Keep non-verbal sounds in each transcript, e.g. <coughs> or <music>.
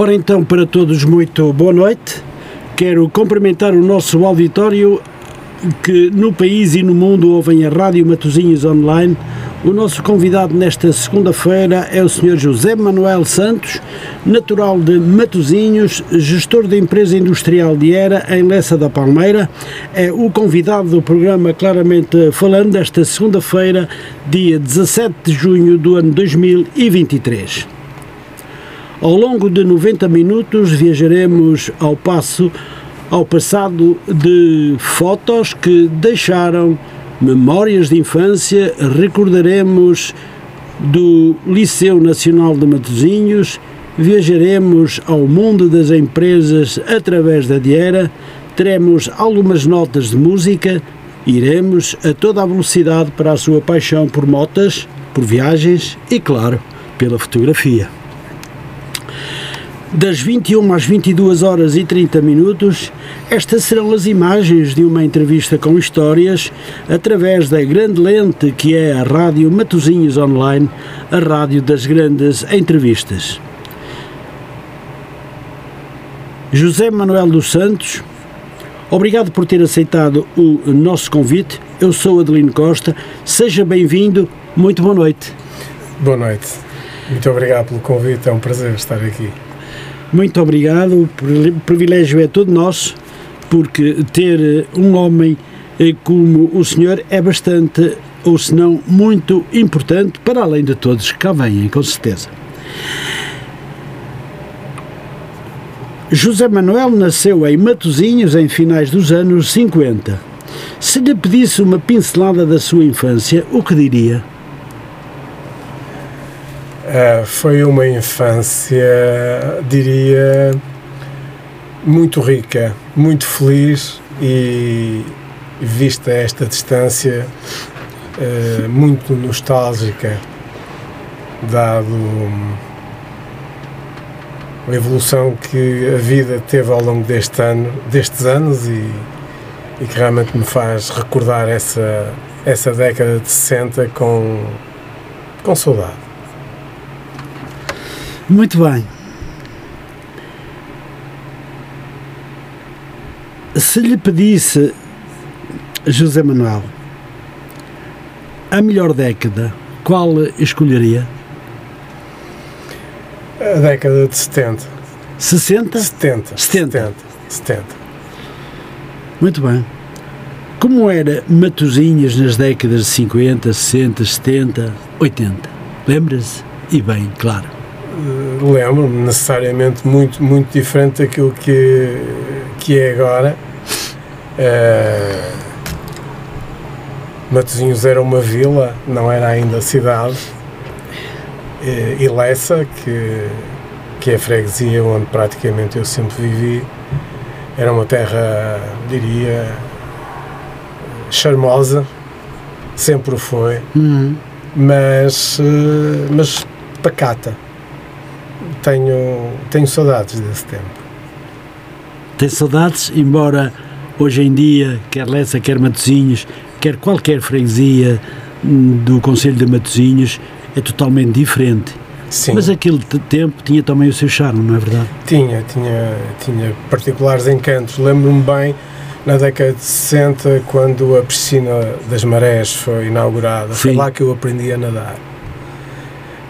Ora então, para todos, muito boa noite. Quero cumprimentar o nosso auditório que no país e no mundo ouvem a Rádio Matosinhos Online. O nosso convidado nesta segunda-feira é o Sr. José Manuel Santos, natural de Matosinhos, gestor da empresa industrial de Era, em Lessa da Palmeira. É o convidado do programa Claramente Falando desta segunda-feira, dia 17 de junho do ano 2023. Ao longo de 90 minutos viajaremos ao passo ao passado de fotos que deixaram memórias de infância, recordaremos do Liceu Nacional de Matosinhos, viajaremos ao mundo das empresas através da Diera, teremos algumas notas de música, iremos a toda a velocidade para a sua paixão por motas, por viagens e, claro, pela fotografia. Das 21 às 22 horas e 30 minutos, estas serão as imagens de uma entrevista com histórias através da grande lente que é a Rádio Matosinhos Online, a rádio das grandes entrevistas. José Manuel dos Santos, obrigado por ter aceitado o nosso convite. Eu sou Adelino Costa, seja bem-vindo, muito boa noite. Boa noite, muito obrigado pelo convite, é um prazer estar aqui. Muito obrigado, o privilégio é todo nosso, porque ter um homem eh, como o senhor é bastante, ou se não muito importante, para além de todos que cá vêm, com certeza. José Manuel nasceu em Matosinhos em finais dos anos 50. Se lhe pedisse uma pincelada da sua infância, o que diria? Uh, foi uma infância, diria, muito rica, muito feliz e, vista esta distância, uh, muito nostálgica, dado a evolução que a vida teve ao longo deste ano, destes anos e, e que realmente me faz recordar essa, essa década de 60 com, com saudade. Muito bem. Se lhe pedisse, José Manuel, a melhor década, qual escolheria? A década de 70. 60? 70. 70. 70. 70. Muito bem. Como era Matozinhas nas décadas de 50, 60, 70, 80? Lembra-se? E bem, claro. Eh, lembro-me necessariamente muito, muito diferente daquilo que, que é agora. Uh, Matosinhos era uma vila, não era ainda cidade. E Lessa, que, que é a freguesia onde praticamente eu sempre vivi, era uma terra, diria, charmosa, sempre o foi, uhum. mas, uh, mas pacata tenho, tenho saudades desse tempo. Tem saudades, embora hoje em dia, quer Lessa, quer Matosinhos, quer qualquer freguesia hum, do Conselho de Matosinhos, é totalmente diferente. Sim. Mas aquele tempo tinha também o seu charme, não é verdade? Tinha, tinha, tinha particulares encantos. Lembro-me bem, na década de 60, quando a piscina das marés foi inaugurada, Sim. foi lá que eu aprendi a nadar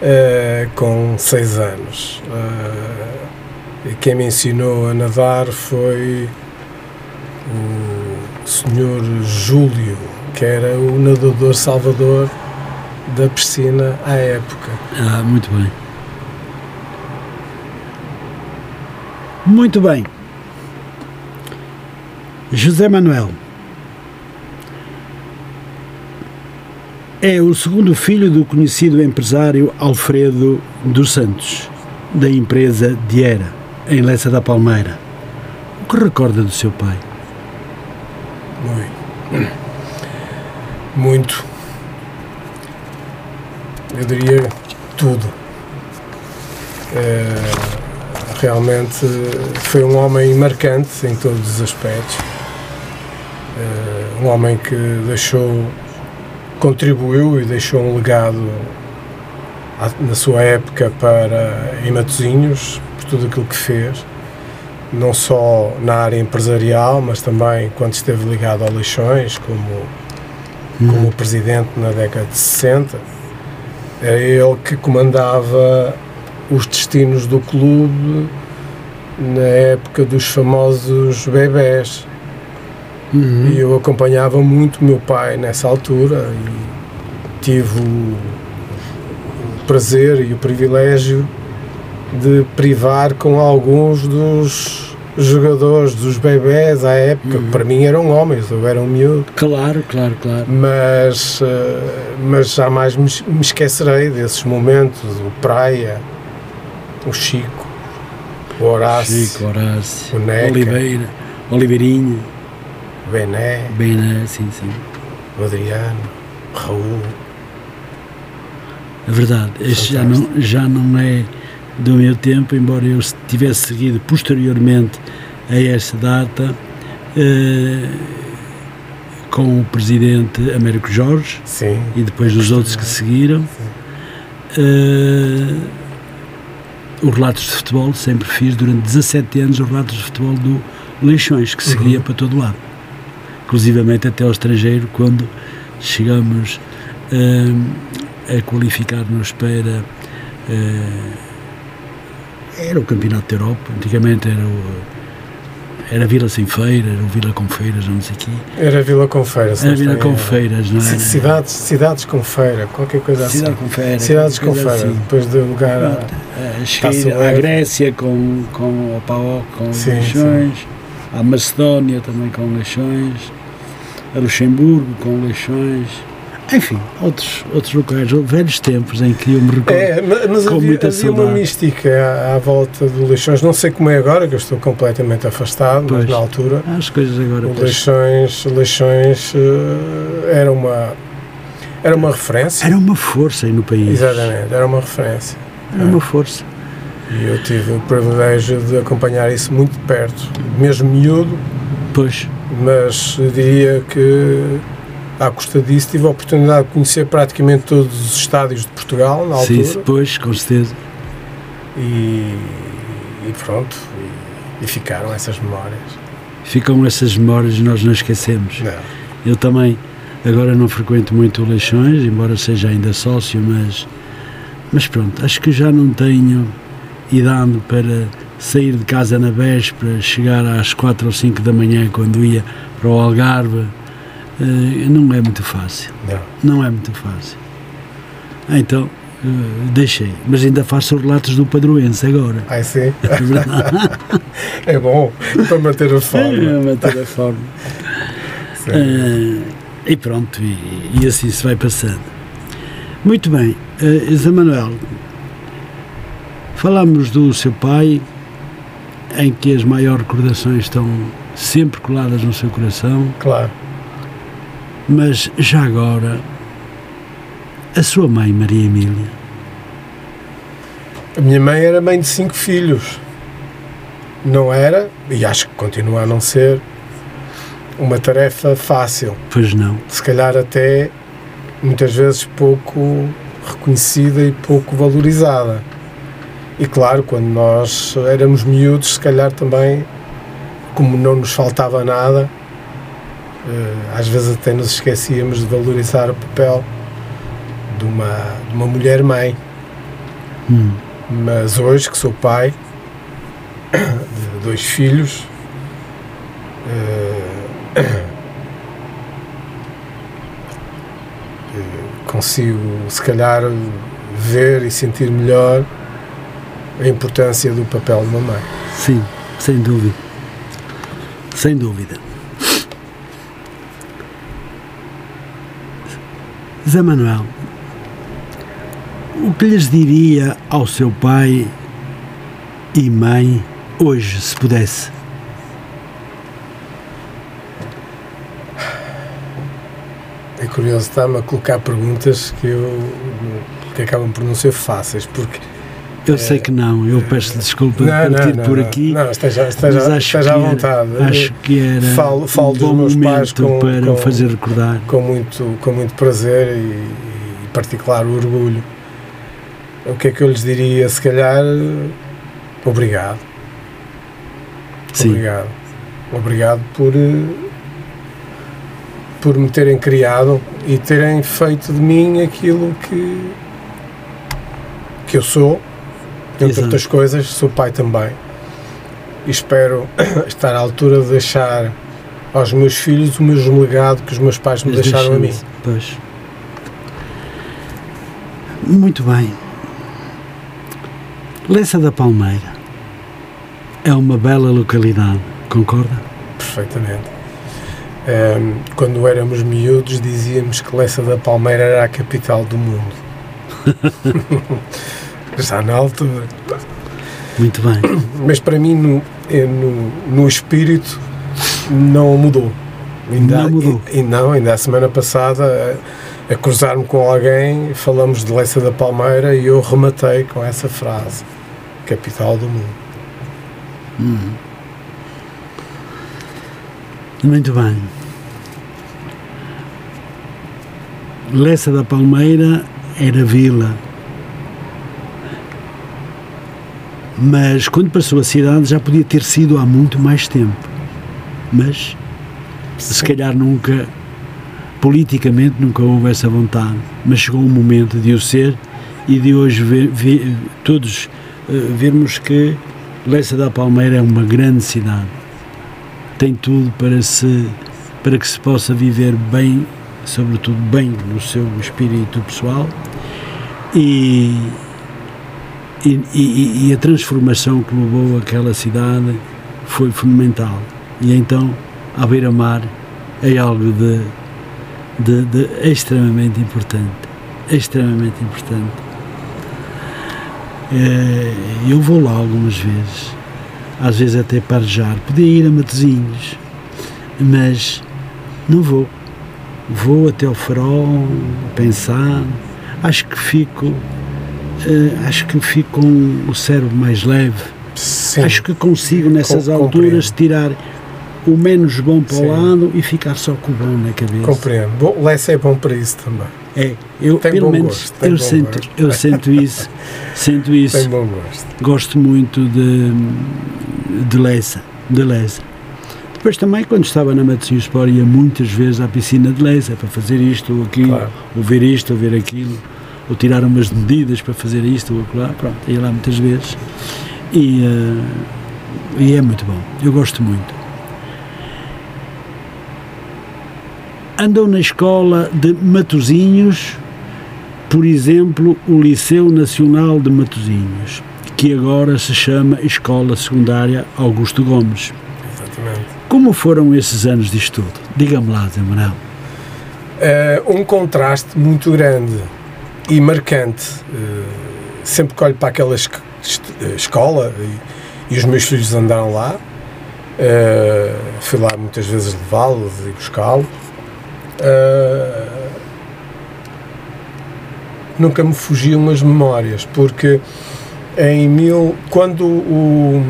uh, com seis anos. Uh, quem me ensinou a nadar foi o senhor Júlio, que era o nadador salvador da piscina à época. Ah, muito bem. Muito bem. José Manuel. É o segundo filho do conhecido empresário Alfredo dos Santos, da empresa Diera, em Lessa da Palmeira. O que recorda do seu pai? Muito. Muito. Eu diria tudo. É, realmente foi um homem marcante em todos os aspectos. É, um homem que deixou contribuiu e deixou um legado na sua época para em Matosinhos, por tudo aquilo que fez, não só na área empresarial, mas também quando esteve ligado ao Leixões, como, como uhum. presidente na década de 60. Era ele que comandava os destinos do clube na época dos famosos bebés. Uhum. E eu acompanhava muito meu pai nessa altura e tive o, prazer e o privilégio de privar com alguns dos jogadores, dos bebés à época, uhum. para mim eram homens, eu era um miúdo. Claro, claro, claro. Mas, eh, mas jamais me, me esquecerei desses momentos, o Praia, o Chico, o Horácio, Chico, Horácio, o Neca, Oliveira, Oliveirinha, Bené, Bené, sim, sim. O Adriano, Raul. É verdade, este já não, já não é do meu tempo, embora eu tivesse seguido posteriormente a esta data eh, com o presidente Américo Jorge Sim, e depois dos outros que seguiram. Eh, os relatos de futebol sempre fiz durante 17 anos os relatos de futebol do Leixões, que seguia uhum. para todo lado, inclusivamente até ao estrangeiro, quando chegamos uh, a qualificar-nos para. Uh, era o Campeonato da Europa, antigamente era o. Era Vila Sem Feira, era o Vila com Feiras, não sei aqui. Era Vila com Feiras. Era Vila com Feiras, não é? Cidades, cidades com feira, qualquer coisa assim. Cidade com feira. Cidades com feira, assim. depois de lugar a, a cheguei à Grécia com, com o Paok, com sim, Leixões, sim. à Macedónia também com Leixões, a Luxemburgo com Leixões enfim, outros, outros locais, velhos tempos em que eu me recordo. É, mas com havia, muita havia uma mística à, à, volta do Leixões, não sei como é agora, que eu estou completamente afastado, pois, mas na altura. As coisas agora. O Leixões, Leixões uh, era uma. Era uma referência. Era uma força aí no país. Exatamente, era uma referência. Era é. uma força. E eu tive o privilégio de acompanhar isso muito perto, mesmo miúdo. Pois. Mas diria que à custa disso, tive a oportunidade de conhecer praticamente todos os estádios de Portugal na altura. Sim, pois, com certeza. E, e pronto, e, e, ficaram essas memórias. Ficam essas memórias e nós não esquecemos. Não. Eu também, agora não frequento muito Leixões, embora seja ainda sócio, mas, mas pronto, acho que já não tenho idade para sair de casa na véspera, chegar às quatro ou cinco da manhã quando ia para o Algarve eh, não é muito fácil. Não. Não é muito fácil. Então, Uh, deixei, mas ainda faço relatos do padroense agora. Ah, sim? <laughs> é bom, para manter a forma. É, manter a forma. Uh, e pronto, e, e, assim se vai passando. Muito bem, uh, Zé Manuel, falamos do seu pai, em que as maiores recordações estão sempre coladas no seu coração. Claro. Mas já agora, a sua mãe, Maria Emília? A minha mãe era mãe de cinco filhos. Não era, e acho que continua a não ser, uma tarefa fácil. Pois não. Se calhar até muitas vezes pouco reconhecida e pouco valorizada. E claro, quando nós éramos miúdos, se calhar também, como não nos faltava nada, eh, às vezes até nos esquecíamos de valorizar o papel de uma, de uma mulher mãe. Hum. Mas hoje que sou pai de dois filhos, uh, <coughs> consigo se calhar ver e sentir melhor a importância do papel de uma mãe. Sim, sem dúvida. Sem dúvida. Zé Manuel, o que lhes diria ao seu pai e mãe hoje, se pudesse? É curioso, está-me a colocar perguntas que, eu, que acabam por não ser fáceis, porque eu sei que não, eu peço desculpa não, de partir não, por aqui. Não, esteja, esteja, mas acho esteja à vontade. Acho que era falo, falo um bom dos meus pais com, para com, fazer recordar. Com muito, com muito prazer e, e particular orgulho. o que é que eu lhes diria? Se calhar, obrigado. Sim. Obrigado. Obrigado por, por me terem criado e terem feito de mim aquilo que, que eu sou. Entre Exato. outras coisas, sou pai também. E espero <coughs> estar à altura de deixar aos meus filhos o mesmo legado que os meus pais me deixaram a mim. Pois. Muito bem. Lessa da Palmeira é uma bela localidade, concorda? Perfeitamente. Um, quando éramos miúdos dizíamos que Lessa da Palmeira era a capital do mundo. <laughs> Já na altura. Muito bem. Mas para mim, no, no, no espírito, não mudou. Ainda, não mudou. E, não, ainda a semana passada, a, a cruzar-me com alguém, falamos de Leça da Palmeira e eu rematei com essa frase: capital do mundo. Hum. Muito bem. Lessa da Palmeira era vila. Mas quando passou a cidade já podia ter sido há muito mais tempo mas se calhar nunca, politicamente, nunca houve essa vontade. Mas chegou um momento de o ser e de hoje ver, ver, todos uh, vermos que Lessa da Palmeira é uma grande cidade. Tem tudo para, se, para que se possa viver bem, sobretudo bem no seu espírito pessoal e, e, e, e a transformação que levou aquela cidade foi fundamental. E então, à beira-mar é algo de, de, de extremamente importante. Extremamente importante. É, eu vou lá algumas vezes, às vezes até parejar. Podia ir a Matozinhos, mas não vou. Vou até ao farol, pensar. Acho que fico, eh, acho que fico com o cérebro mais leve. Sim. Acho que consigo nessas Com, alturas tirar o menos bom para Sim. o lado e ficar só com o bom na cabeça. Compreendo. Bom, Lessa é bom para isso também. É, eu tem pelo menos gosto, eu sinto, gosto. eu sinto isso, sinto <laughs> isso. Tem bom gosto. Gosto muito de de Lessa, de Lessa. Depois também quando estava na Matosinhos Sport ia muitas vezes à piscina de Lessa para fazer isto ou aquilo, claro. ou ver isto ou ver aquilo, ou tirar umas medidas para fazer isto ou aquilo lá, pronto, ia lá muitas vezes e, uh, e é muito bom, eu gosto muito. andam na escola de Matozinhos, por exemplo, o Liceu Nacional de Matozinhos, que agora se chama Escola Secundária Augusto Gomes. Exatamente. Como foram esses anos de estudo? Diga-me lá, Zé Manuel. Uh, um contraste muito grande e marcante. Uh, sempre que olho para aquela es escola e, e, os meus filhos andaram lá, uh, fui lá muitas vezes levá-los e buscá-los. Nunca me fugiam as memórias, porque em mil, quando o,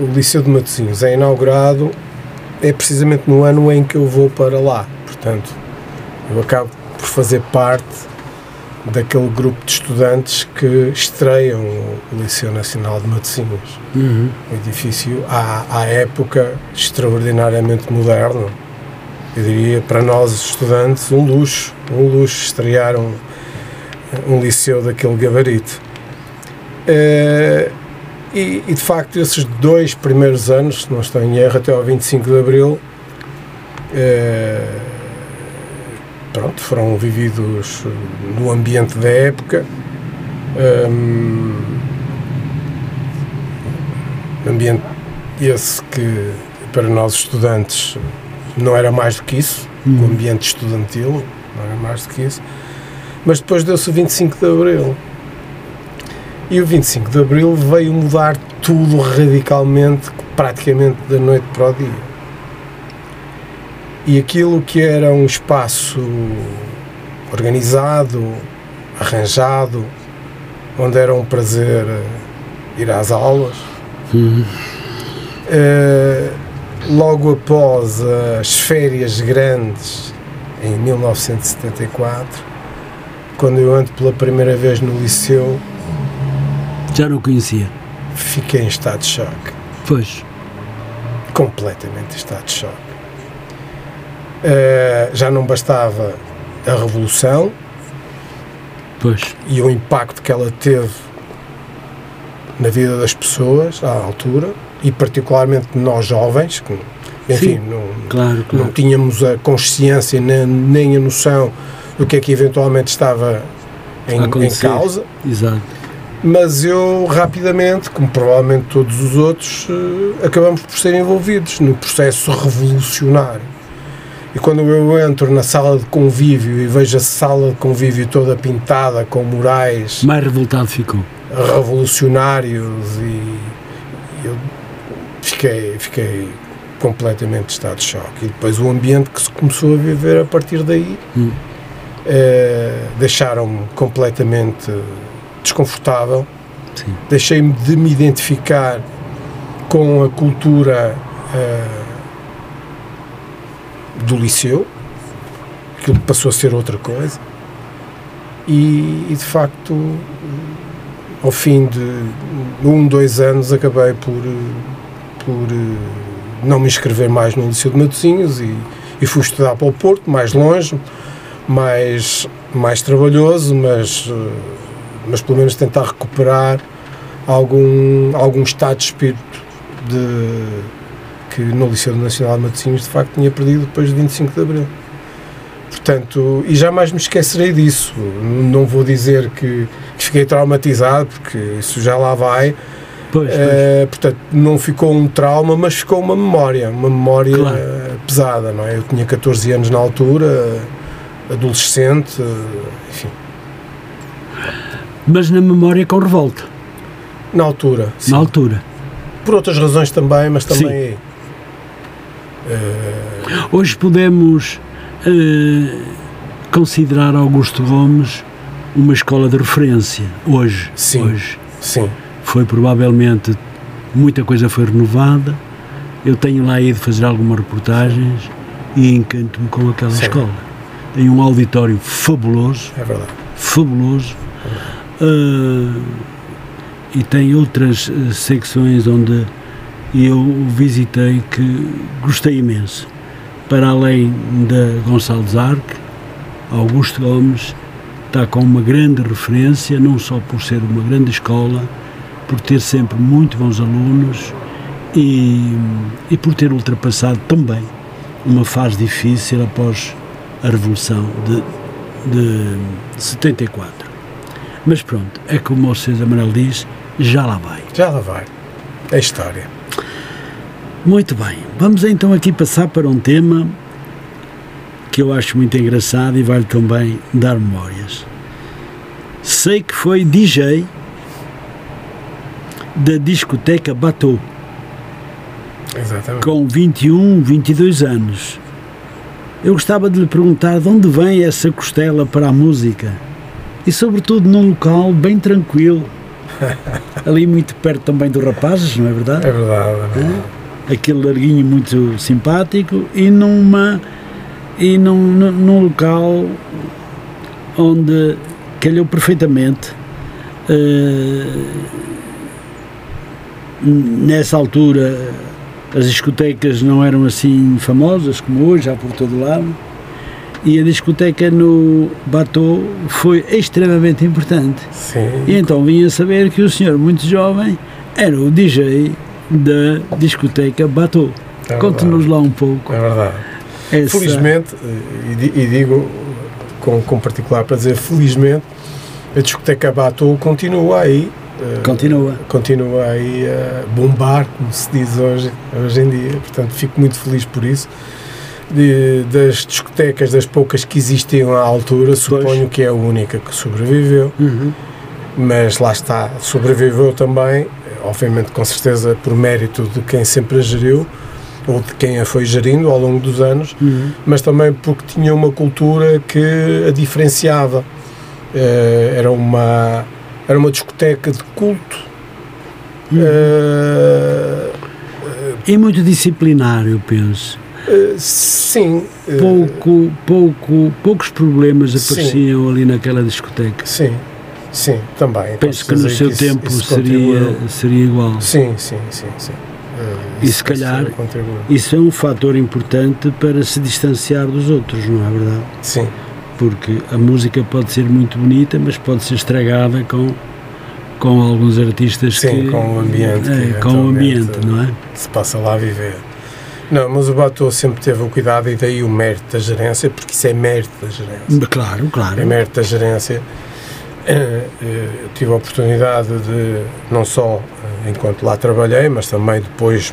o Liceu de Matosinhos é inaugurado, é precisamente no ano em que eu vou para lá. Portanto, eu acabo por fazer parte daquele grupo de estudantes que estreiam o Liceu Nacional de Matosinhos. Uhum. Um edifício, à, à época, extraordinariamente moderno eu diria para nós estudantes, um luxo, um luxo estrear um, um liceu daquele gabarito. Uh, e, e, de facto, esses dois primeiros anos, se não estou em erro, até ao 25 de Abril, uh, pronto, foram vividos no ambiente da época. Um, ambiente esse que para nós estudantes não era mais do que isso, hum. o ambiente estudantil, não era mais do que isso. Mas depois deu-se o 25 de Abril. E o 25 de Abril veio mudar tudo radicalmente, praticamente da noite para o dia. E aquilo que era um espaço organizado, arranjado, onde era um prazer ir às aulas, uhum. uh, logo após as férias grandes, em 1974, quando eu entro pela primeira vez no liceu. Já não conhecia? Fiquei em estado de choque. Pois. Completamente em estado de choque. Uh, já não bastava a Revolução pois. e o impacto que ela teve na vida das pessoas à altura e particularmente nós jovens que enfim, Sim, não, claro, claro. não tínhamos a consciência nem, nem a noção do que é que eventualmente estava em, em causa. Exato. Mas eu rapidamente, como provavelmente todos os outros, eh, acabamos por ser envolvidos no processo revolucionário. E quando eu entro na sala de convívio e vejo a sala de convívio toda pintada com murais. Mais revoltado ficou. Revolucionários e eu fiquei, fiquei completamente de estado de choque. E depois o ambiente que se começou a viver a partir daí hum. eh, deixaram-me completamente desconfortável. Deixei-me de me identificar com a cultura eh, do liceu, aquilo passou a ser outra coisa. E, e de facto, ao fim de um, dois anos, acabei por, por não me inscrever mais no Liceu de Matosinhos e, e fui estudar para o Porto, mais longe, mais, mais trabalhoso, mas, eh, mas pelo menos tentar recuperar algum, algum estado de espírito de, que no Liceu Nacional de Matosinhos de facto tinha perdido depois de 25 de Abril. Portanto, e jamais me esquecerei disso. Não vou dizer que, que fiquei traumatizado, porque isso já lá vai, Pois, pois. Uh, portanto, não ficou um trauma, mas ficou uma memória, uma memória claro. uh, pesada, não é? Eu tinha 14 anos na altura, adolescente, uh, enfim. Mas na memória com revolta? Na altura. Sim. Na altura. Por outras razões também, mas também. Hoje podemos considerar Augusto Gomes uma escola de referência. Hoje. Sim. Hoje. Sim foi provavelmente muita coisa foi renovada. Eu tenho lá ido fazer algumas reportagens e encanto-me com aquela Sim. escola. Tem um auditório fabuloso. É verdade. Fabuloso. É verdade. Uh, e tem outras uh, secções onde eu visitei que gostei imenso. Para além da Gonçalves Arque, Augusto Gomes está com uma grande referência, não só por ser uma grande escola, por ter sempre muito bons alunos e, e por ter ultrapassado também uma fase difícil após a Revolução de, de 74. Mas pronto, é como o César Manuel diz, já lá vai. Já lá vai. É história. Muito bem, vamos então aqui passar para um tema que eu acho muito engraçado e vale também dar memórias. Sei que foi DJ da discoteca Batou. Exatamente. Com 21, 22 anos. Eu gostava de lhe perguntar de onde vem essa costela para a música e, sobretudo, num local bem tranquilo, <laughs> ali muito perto também dos rapazes, não é verdade? É verdade. É verdade. É? Aquele larguinho muito simpático e numa e num, num local onde calhou perfeitamente. Uh, nessa altura as discotecas não eram assim famosas como hoje, há por todo lado, e a discoteca no Batou foi extremamente importante. Sim. E então vinha saber que o senhor, muito jovem, era o DJ da discoteca Batou. É Conte-nos lá um pouco. É verdade. Essa... Felizmente, e digo com, com particular para dizer felizmente, a discoteca Batou continua aí Continua. Continua aí a bombar, como se diz hoje, hoje em dia. Portanto, fico muito feliz por isso. De, das discotecas, das poucas que existiam à altura, suponho pois. que é a única que sobreviveu. Uhum. Mas lá está, sobreviveu também, obviamente com certeza por mérito de quem sempre a geriu, ou de quem a foi gerindo ao longo dos anos, uhum. mas também porque tinha uma cultura que a diferenciava. Uh, era uma era uma discoteca de culto. Uhum. Uh, e muito disciplinar, eu penso. Uh, sim. Pouco, pouco, poucos problemas apareciam sim. ali naquela discoteca. Sim, sim, também. Penso que no seu que tempo isso, isso seria, seria igual. Sim, sim, sim, sim. e se calhar isso é um fator importante para se distanciar dos outros, não é verdade? Sim. Porque a música pode ser muito bonita, mas pode ser estragada com com alguns artistas Sim, que, com o ambiente. É, com o ambiente, não é? Se passa lá a viver. Não, mas o Batou sempre teve o cuidado e daí o mérito da gerência, porque isso é mérito da gerência. Claro, claro. É mérito da gerência. Eh, eh, eu tive a oportunidade de, não só eh, enquanto lá trabalhei, mas também depois,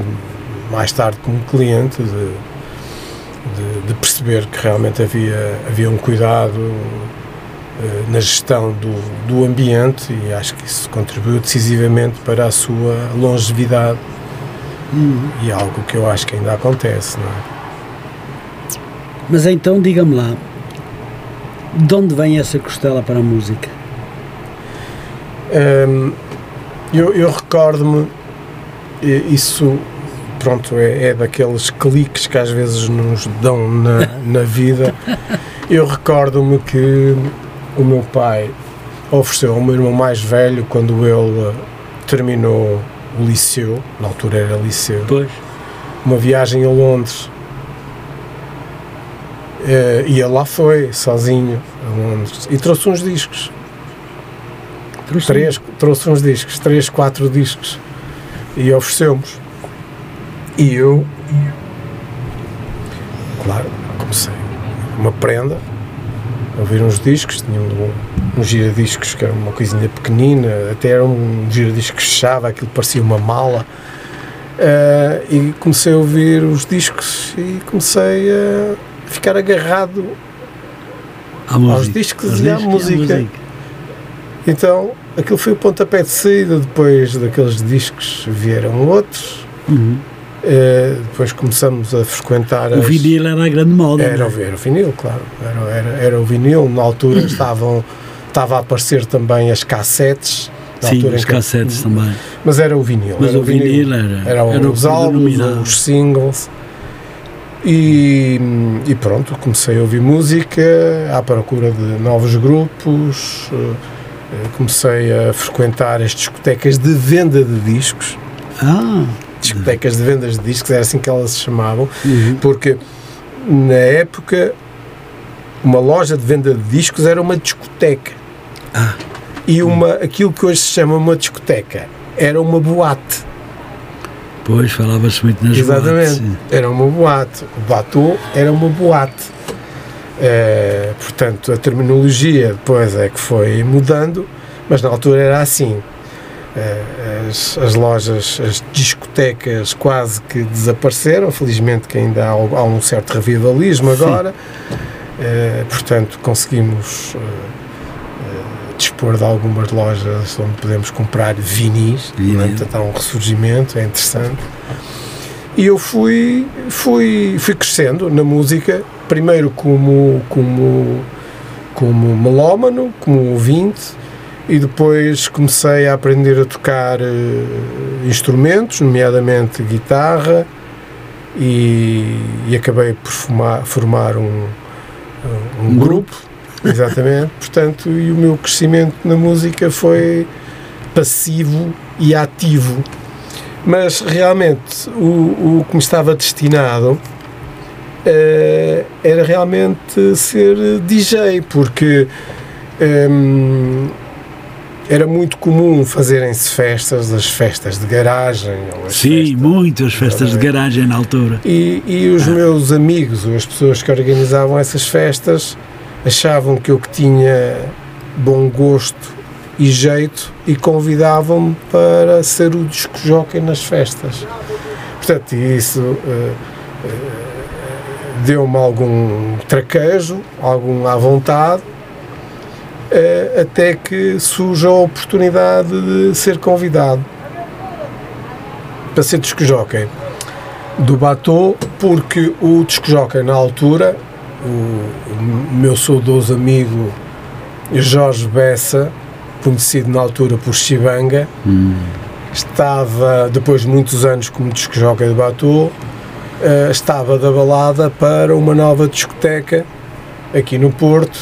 mais tarde, como cliente, de, de, de perceber que realmente havia, havia um cuidado eh, na gestão do, do ambiente e acho que isso contribuiu decisivamente para a sua longevidade uhum. e é algo que eu acho que ainda acontece, não é? Mas então diga-me lá, de onde vem essa costela para a música? Um, eu, eu recordo-me, isso pronto, é, é, daqueles cliques que às vezes nos dão na, <laughs> na vida. Eu recordo-me que o meu pai ofereceu ao meu irmão mais velho, quando ele terminou o liceu, na altura era liceu, pois. uma viagem a Londres. Uh, e ele lá foi, sozinho, a Londres, e trouxe uns discos. Trouxe, três, trouxe uns discos, três, quatro discos, e ofereceu-nos. E eu, claro, comecei uma prenda, ouvir uns discos, tinha um, um giradiscos que era uma coisinha pequenina, até era um giradiscos que fechava, aquilo parecia uma mala. Uh, e comecei a ouvir os discos e comecei a ficar agarrado aos discos e à música. música. Então, aquilo foi o pontapé de saída. Depois daqueles discos vieram outros. Uhum. Uh, depois começamos a frequentar. O as... vinil era a grande moda. Era, é? era o vinil, claro. Era, era, era o vinil. Na altura estavam, estava a aparecer também as cassetes. Sim, os cassetes também. Mas era o vinil. Mas era o vinil, vinil era. Eram era os álbuns, os singles. E, e, pronto, comecei a ouvir música à procura de novos grupos. Eh, comecei a frequentar as discotecas de venda de discos. Ah! discotecas de vendas de discos, era assim que elas se chamavam, uhum. porque na época uma loja de venda de discos era uma discoteca. Ah. E uma, aquilo que hoje se chama uma discoteca era uma boate. Pois, falava-se muito nas Exatamente. Boates, era uma boate. O batou era uma boate. É, portanto, a terminologia depois é que foi mudando, mas na altura era assim. Eh, as, as, lojas, as discotecas quase que desapareceram, felizmente que ainda há, há um certo revivalismo agora, uh, portanto conseguimos uh, dispor de algumas lojas onde podemos comprar vinis, portanto há um ressurgimento, é interessante. E eu fui, fui, fui crescendo na música, primeiro como, como, como melómano, como ouvinte, e depois comecei a aprender a tocar uh, instrumentos, nomeadamente guitarra, e, e acabei por formar, formar um, um, um grupo, <laughs> exatamente. Portanto, e o meu crescimento na música foi passivo e ativo. Mas realmente o, o que me estava destinado uh, era realmente ser DJ, porque. Um, era muito comum fazerem-se festas, as festas de garagem. Sim, festas, muitas festas de garagem na altura. E, e os ah. meus amigos, ou as pessoas que organizavam essas festas, achavam que eu que tinha bom gosto e jeito e convidavam-me para ser o disco jockey nas festas. Portanto, isso uh, uh, deu-me algum traquejo, algum à vontade uh, até que surge a oportunidade de ser convidado para ser disco jockey do Batou, porque o disco jockey na altura, o, meu saudoso amigo Jorge Bessa, conhecido na altura por Chibanga, hum. estava, depois de muitos anos como disco jockey do Batou, uh, estava da balada para uma nova discoteca aqui no Porto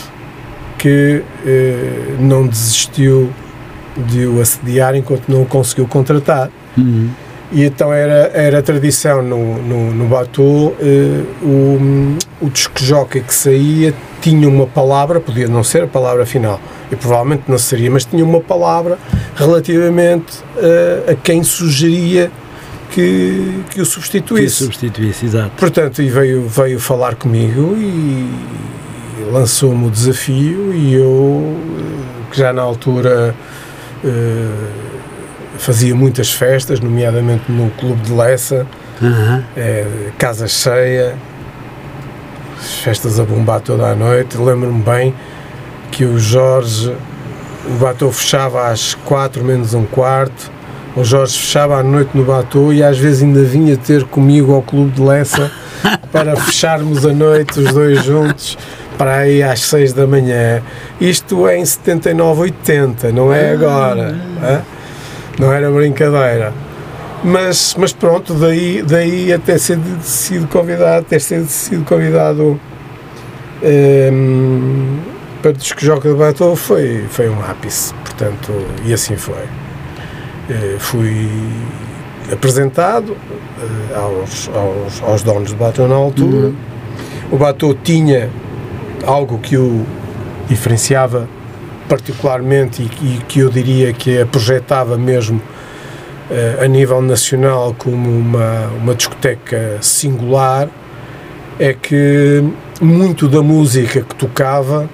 que uh, não desistiu de o assediar enquanto não o conseguiu contratar. Uhum. E então era, era tradição no, no, no Batu, uh, o, o disco jockey que saía tinha uma palavra, podia não ser a palavra final, e provavelmente não seria, mas tinha uma palavra relativamente uh, a quem sugeria que, que o substituísse. Que o substituísse, exato. Portanto, e veio, veio falar comigo e lançou-me o desafio e eu, que já na altura uh, fazia muitas festas, nomeadamente no Clube de Lessa, uhum. é, casa cheia, festas a bombar toda a noite. Lembro-me bem que o Jorge, o Batou fechava às quatro menos um quarto, o Jorge fechava à noite no Batou e às vezes ainda vinha ter comigo ao Clube de Lessa <laughs> para fecharmos a noite os dois juntos para aí às 6 da manhã. Isto é em 79, 80, não é agora. Ah. Não era brincadeira. Mas, mas pronto, daí, daí até ser sido convidado, ter sido convidado um, para o disco Joca de Batou foi, foi um ápice, portanto, e assim foi. Uh, fui apresentado uh, aos, aos, aos, donos de Batou na altura. Uhum. O Batou tinha algo que o diferenciava particularmente e, e que eu diria que a projetava mesmo uh, a nível nacional como uma, uma discoteca singular é que muito da música que tocava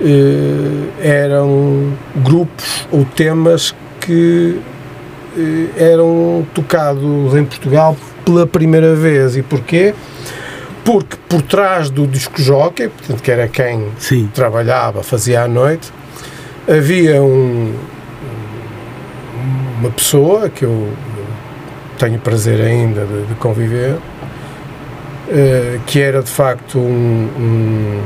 uh, eram grupos ou temas que uh, eram tocados em Portugal pela primeira vez. E porquê? porque por trás do disco jockey, portanto, que era quem Sim. trabalhava, fazia à noite, havia um, uma pessoa que eu tenho prazer ainda de, de conviver, uh, que era de facto um, um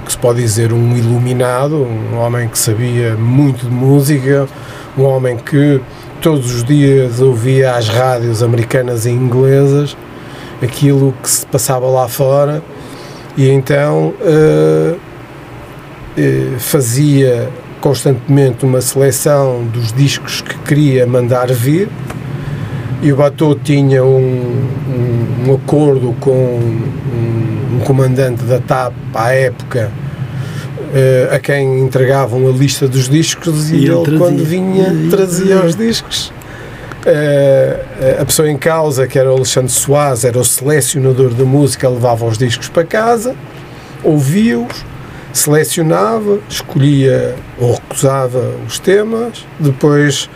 que se pode dizer um iluminado, um homem que sabia muito de música, um homem que todos os dias ouvia as rádios americanas e inglesas aquilo que se passava lá fora e então uh, uh, fazia constantemente uma seleção dos discos que queria mandar vir e o Bateau tinha um, um, um acordo com um, um, comandante da TAP à época uh, a quem entregavam a lista dos discos e, e ele, trazia, quando vinha trazia os discos. Uh, a pessoa em causa, que era o Alexandre Soares, era o selecionador da música, levava os discos para casa, ouvia-os, selecionava, escolhia ou recusava os temas, depois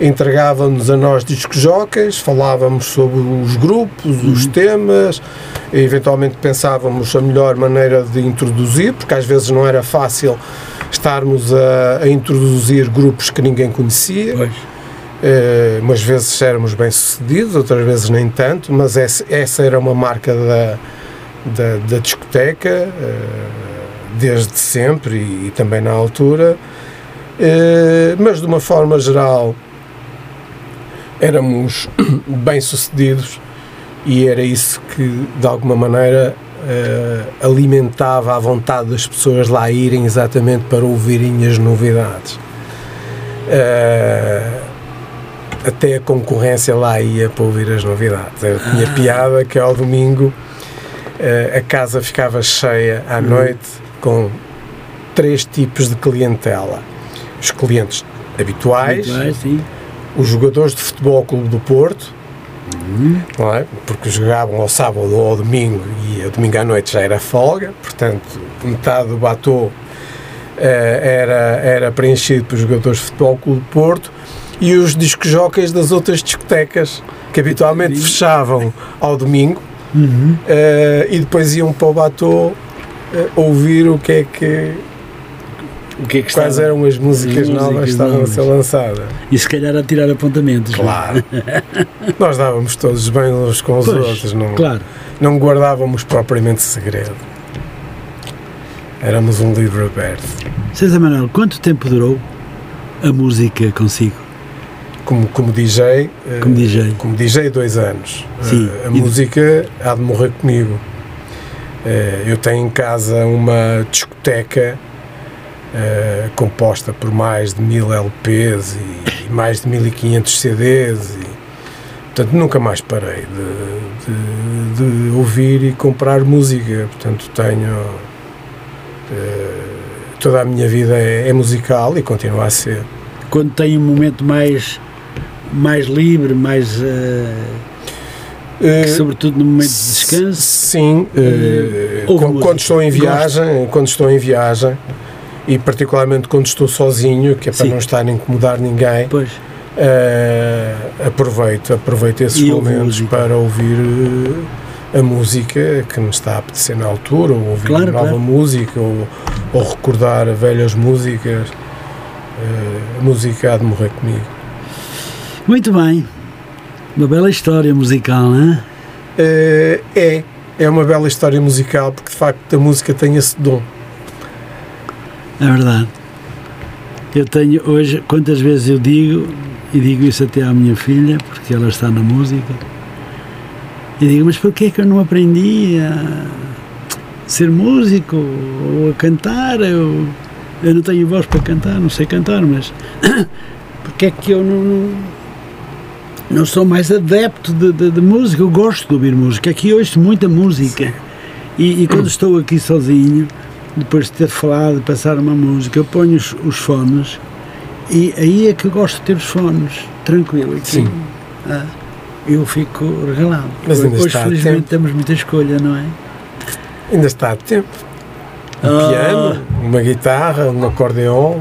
entregava-nos a nós discos jockeys, falávamos sobre os grupos, uhum. os temas, eventualmente pensávamos a melhor maneira de introduzir, porque às vezes não era fácil estarmos a, a introduzir grupos que ninguém conhecia. Pois Uh, umas vezes éramos bem sucedidos, outras vezes nem tanto, mas essa, essa era uma marca da, da, da discoteca uh, desde sempre e, e, também na altura. Uh, mas de uma forma geral éramos <clears throat> bem sucedidos e era isso que de alguma maneira alimentava a vontade das pessoas lá irem exatamente para ouvirem as novidades. Uh, até a concorrência lá ia para ouvir as novidades. Eu tinha ah. piada que ao domingo uh, a casa ficava cheia à hum. noite com três tipos de clientela. Os clientes habituais, habituais os jogadores de futebol Clube do Porto, uhum. não é? porque jogavam ao sábado ou ao domingo e ao domingo à noite já era folga, portanto metade do batou uh, era, era preenchido por jogadores de futebol Clube do Porto e os discos jockeys das outras discotecas que habitualmente fechavam ao domingo uhum. uh, e depois iam para o Batô uh, ouvir o que é que, o que, é que quais eram as músicas novas que estavam a ser lançadas. E se calhar a tirar apontamentos. É? Claro. <laughs> Nós dávamos todos bem uns com os pois, outros, não, claro. não guardávamos propriamente segredo. Éramos um livro aberto. César Manuel, quanto tempo durou a música consigo? como, como DJ, como DJ, como DJ dois anos. Sim. a música há de morrer comigo. eu tenho em casa uma discoteca composta por mais de mil LPs e, e mais de 1500 CDs e, Portanto, nunca mais parei de, de, de ouvir e comprar música. Portanto, tenho. Uh, toda a minha vida é, é, musical e continua a ser. Quando tem um momento mais, mais livre, mais. Uh, uh, sobretudo no momento de descanso? Sim. quando, quando estou em viagem, Gosto. quando estou em viagem e particularmente quando estou sozinho, que é para Sim. não estar a incomodar ninguém. Pois Uh, aproveito, aproveito esses e momentos para ouvir eh, a música que me está a apetecer na altura, ou ouvir claro, nova claro. música, ou, ou, recordar velhas músicas. Uh, a música há de morrer comigo. Muito bem. Uma bela história musical, não é? É. É uma bela história musical porque de facto a música tem esse dom. É verdade. Eu tenho hoje, quantas vezes eu digo, e digo isso até à minha filha, porque ela está na música. E digo, mas porquê que eu não aprendi a ser músico ou a cantar? Eu, eu não tenho voz para cantar, não sei cantar, mas <clears throat> porque é que eu não, não sou mais adepto de, de, de, música? Eu gosto de ouvir música. Aqui ouço muita música. E, e, quando estou aqui sozinho, depois de ter falado, de passar uma música, eu ponho os, os fones e aí é que eu gosto de ter os fones, tranquilo. Aqui, Sim. Ah, eu fico regalado. Mas ainda Depois, está felizmente, temos muita escolha, não é? Ainda está a tempo. Um ah. piano, uma guitarra, um acordeon,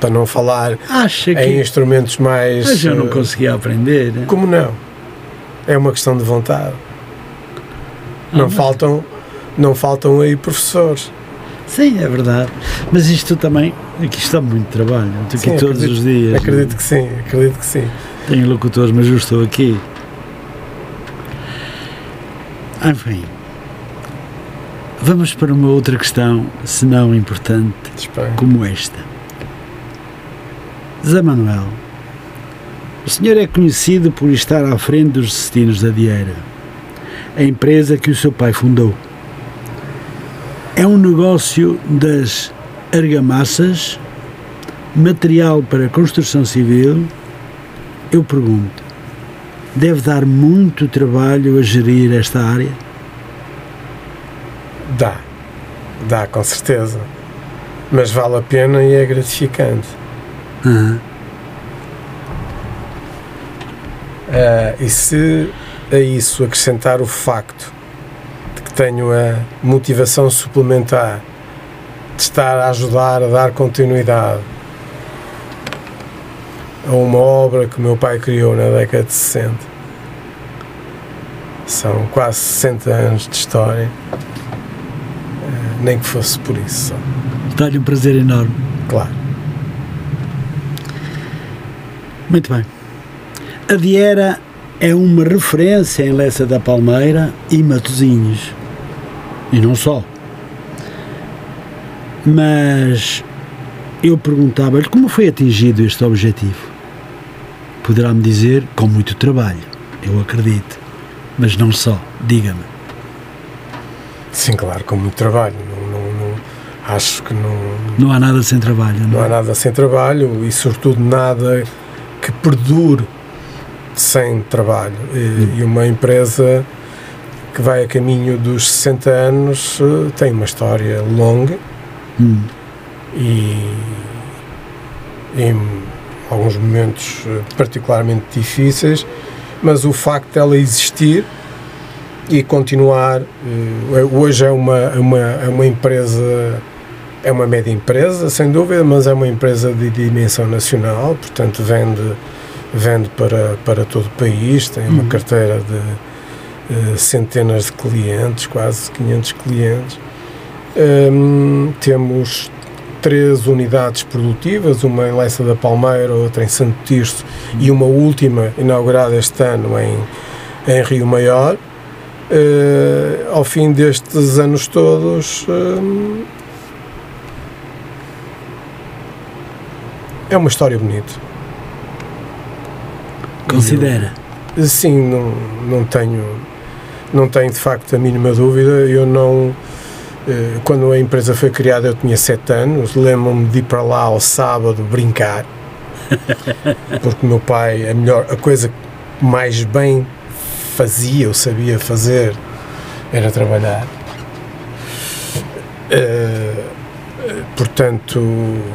para não falar Acha que... em instrumentos mais. Mas eu não eh, conseguia aprender. Como não? É uma questão de vontade. Ah, não, mas... faltam, não faltam aí professores. Sim, é verdade. Mas isto também, aqui está muito trabalho. Estou aqui sim, todos acredito, os dias. Acredito não? que sim, acredito que sim. Tenho locutores, mas eu estou aqui. Enfim. Vamos para uma outra questão, se não importante, como esta. Zé Manuel, o senhor é conhecido por estar à frente dos destinos da Dieira, a empresa que o seu pai fundou. É um negócio das argamassas, material para construção civil. Eu pergunto, deve dar muito trabalho a gerir esta área? Dá, dá com certeza. Mas vale a pena e é gratificante. Uhum. Uh, e se a isso acrescentar o facto tenho a motivação suplementar de estar a ajudar a dar continuidade a uma obra que meu pai criou na década de 60. São quase 60 anos de história, eh, nem que fosse por isso. Dá-lhe um prazer enorme. Claro. Muito bem. A Viera é uma referência em Lessa da Palmeira e Matozinhos e não só. Mas eu perguntava-lhe como foi atingido este objetivo. Poderá-me dizer com muito trabalho, eu acredito, mas não só, diga-me. Sim, claro, com muito trabalho. Não, não, não, acho que não. Não há nada sem trabalho, não, não há nada sem trabalho e, sobretudo, nada que perdure sem trabalho. E, hum. e uma empresa que vai a caminho dos 60 anos eh, tem uma história longa hum. e em alguns momentos eh, particularmente difíceis, mas o facto dela existir e continuar, eh, hoje é uma, é uma, é uma empresa, é uma média empresa, sem dúvida, mas é uma empresa de dimensão nacional, portanto vende, vende para, para todo o país, tem uma hum. carteira de eh, centenas de clientes, quase 500 clientes. Um, temos três unidades produtivas, uma em Leça da Palmeira, outra em Santo Tirso e uma última inaugurada este ano em, em Rio Maior. Uh, ao fim destes anos todos, um, é uma história bonita. Considera? Eu, sim, não, não tenho não tenho de facto a mínima dúvida. Eu não. Eh, quando a empresa foi criada, eu tinha 7 anos. Lembro-me de ir para lá ao sábado brincar, <laughs> porque meu pai, a, melhor, a coisa que mais bem fazia, ou sabia fazer, era trabalhar. Uh, portanto,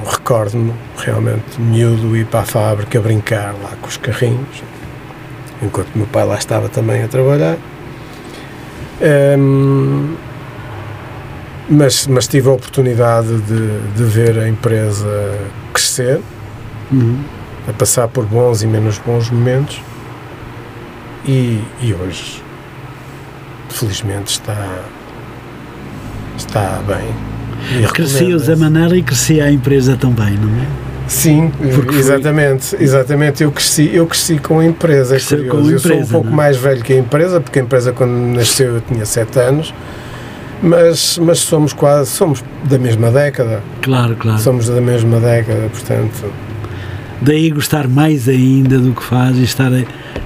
recordo-me realmente miúdo ir para a fábrica brincar lá com os carrinhos, enquanto meu pai lá estava também a trabalhar. Um, mas, mas tive a oportunidade de, de ver a empresa crescer, uhum. a passar por bons e menos bons momentos e, e hoje, felizmente, está, está bem. Crescia-os a maneira e crescia a empresa também, não é? Sim, Porque exatamente, exatamente. Eu cresci, eu cresci com a empresa. É curioso. A empresa, eu sou um pouco não? É? mais velho que a empresa, porque a empresa quando nasceu eu tinha 7 anos, mas, mas somos quase, somos da mesma década. Claro, claro. Somos da mesma década, portanto. Daí gostar mais ainda do que faz e estar,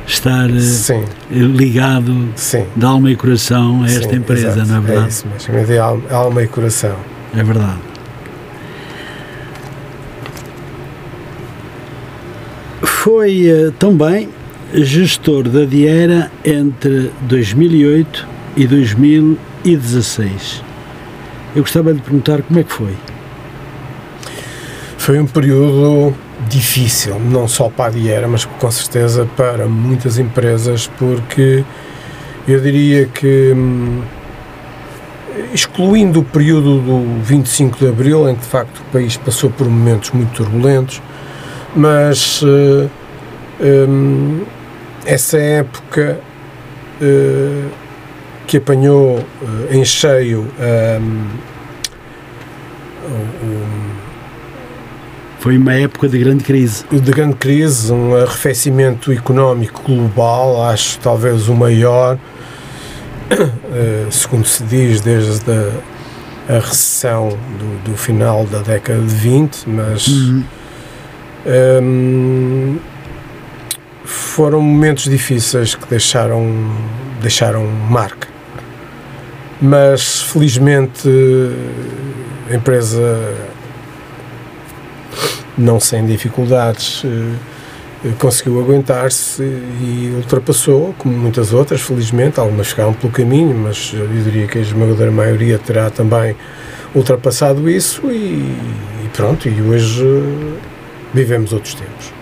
estar Sim. ligado Sim. de alma e coração a esta Sim, empresa, exato. não é verdade? É isso mesmo, de alma, alma e coração. É verdade. Foi uh, também gestor da Diera entre 2008 e 2016. Eu gostava de perguntar como é que foi. Foi um período difícil, não só para a Diera, mas com certeza para muitas empresas, porque eu diria que, hum, excluindo o período do 25 de Abril, em que de facto o país passou por momentos muito turbulentos, mas uh, eh, um, essa época uh, que apanhou uh, em cheio um, foi uma época de grande crise. De grande crise, um arrefecimento económico global, acho talvez o maior, segundo se diz, desde a, a recessão do, do, final da década de 20, mas uhum. Um, foram momentos difíceis que deixaram, deixaram marca. Mas felizmente a empresa, não sem dificuldades, eh, conseguiu aguentar-se e ultrapassou, como muitas outras, felizmente. Algumas ficaram pelo caminho, mas eu diria que a esmagadora maioria terá também ultrapassado isso e, e pronto. E hoje Vivemos outros tempos.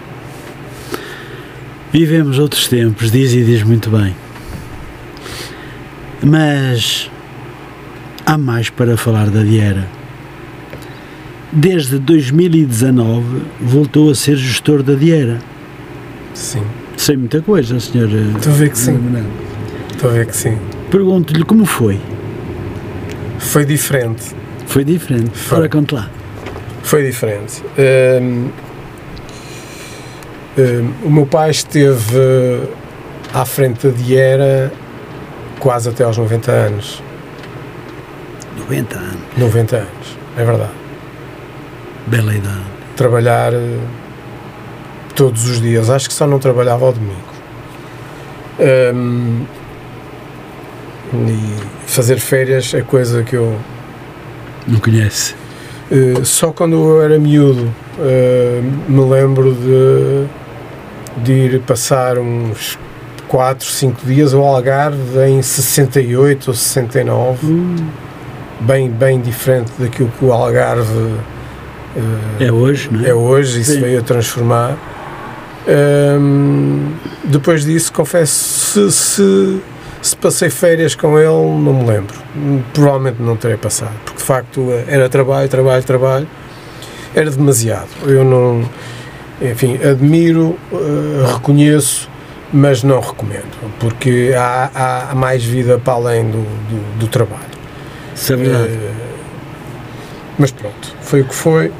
Vivemos outros tempos, diz e diz muito bem. Mas há mais para falar da Diera. Desde 2019 voltou a ser gestor da Diera. Sim. Sei muita coisa, senhor. Estou a ver que sim. Estou a ver que sim. Pergunto-lhe como foi. Foi diferente. Foi diferente. Foi. Ora, conte lá. Foi diferente. Um, o meu pai esteve à frente da Diera quase até aos 90 anos. 90 anos? 90 anos, é verdade. Bela idade. Trabalhar uh, todos os dias, acho que só não trabalhava ao domingo. Um, e fazer férias é coisa que eu. Não conhece? Uh, só quando eu era miúdo uh, me lembro de de ir passar uns 4, 5 dias ao Algarve em 68 ou 69, hum. bem, bem diferente daquilo que o Algarve uh, é hoje, não é? É hoje, isso veio a transformar. Um, depois disso, confesso, se, se, se, passei férias com ele, não me lembro. Provavelmente não terei passado, porque de facto era trabalho, trabalho, trabalho. Era demasiado. Eu não enfim, admiro, uh, reconheço, mas não recomendo, porque há, há, mais vida para além do, do, do trabalho. Isso é verdade. Uh, mas pronto, foi o que foi,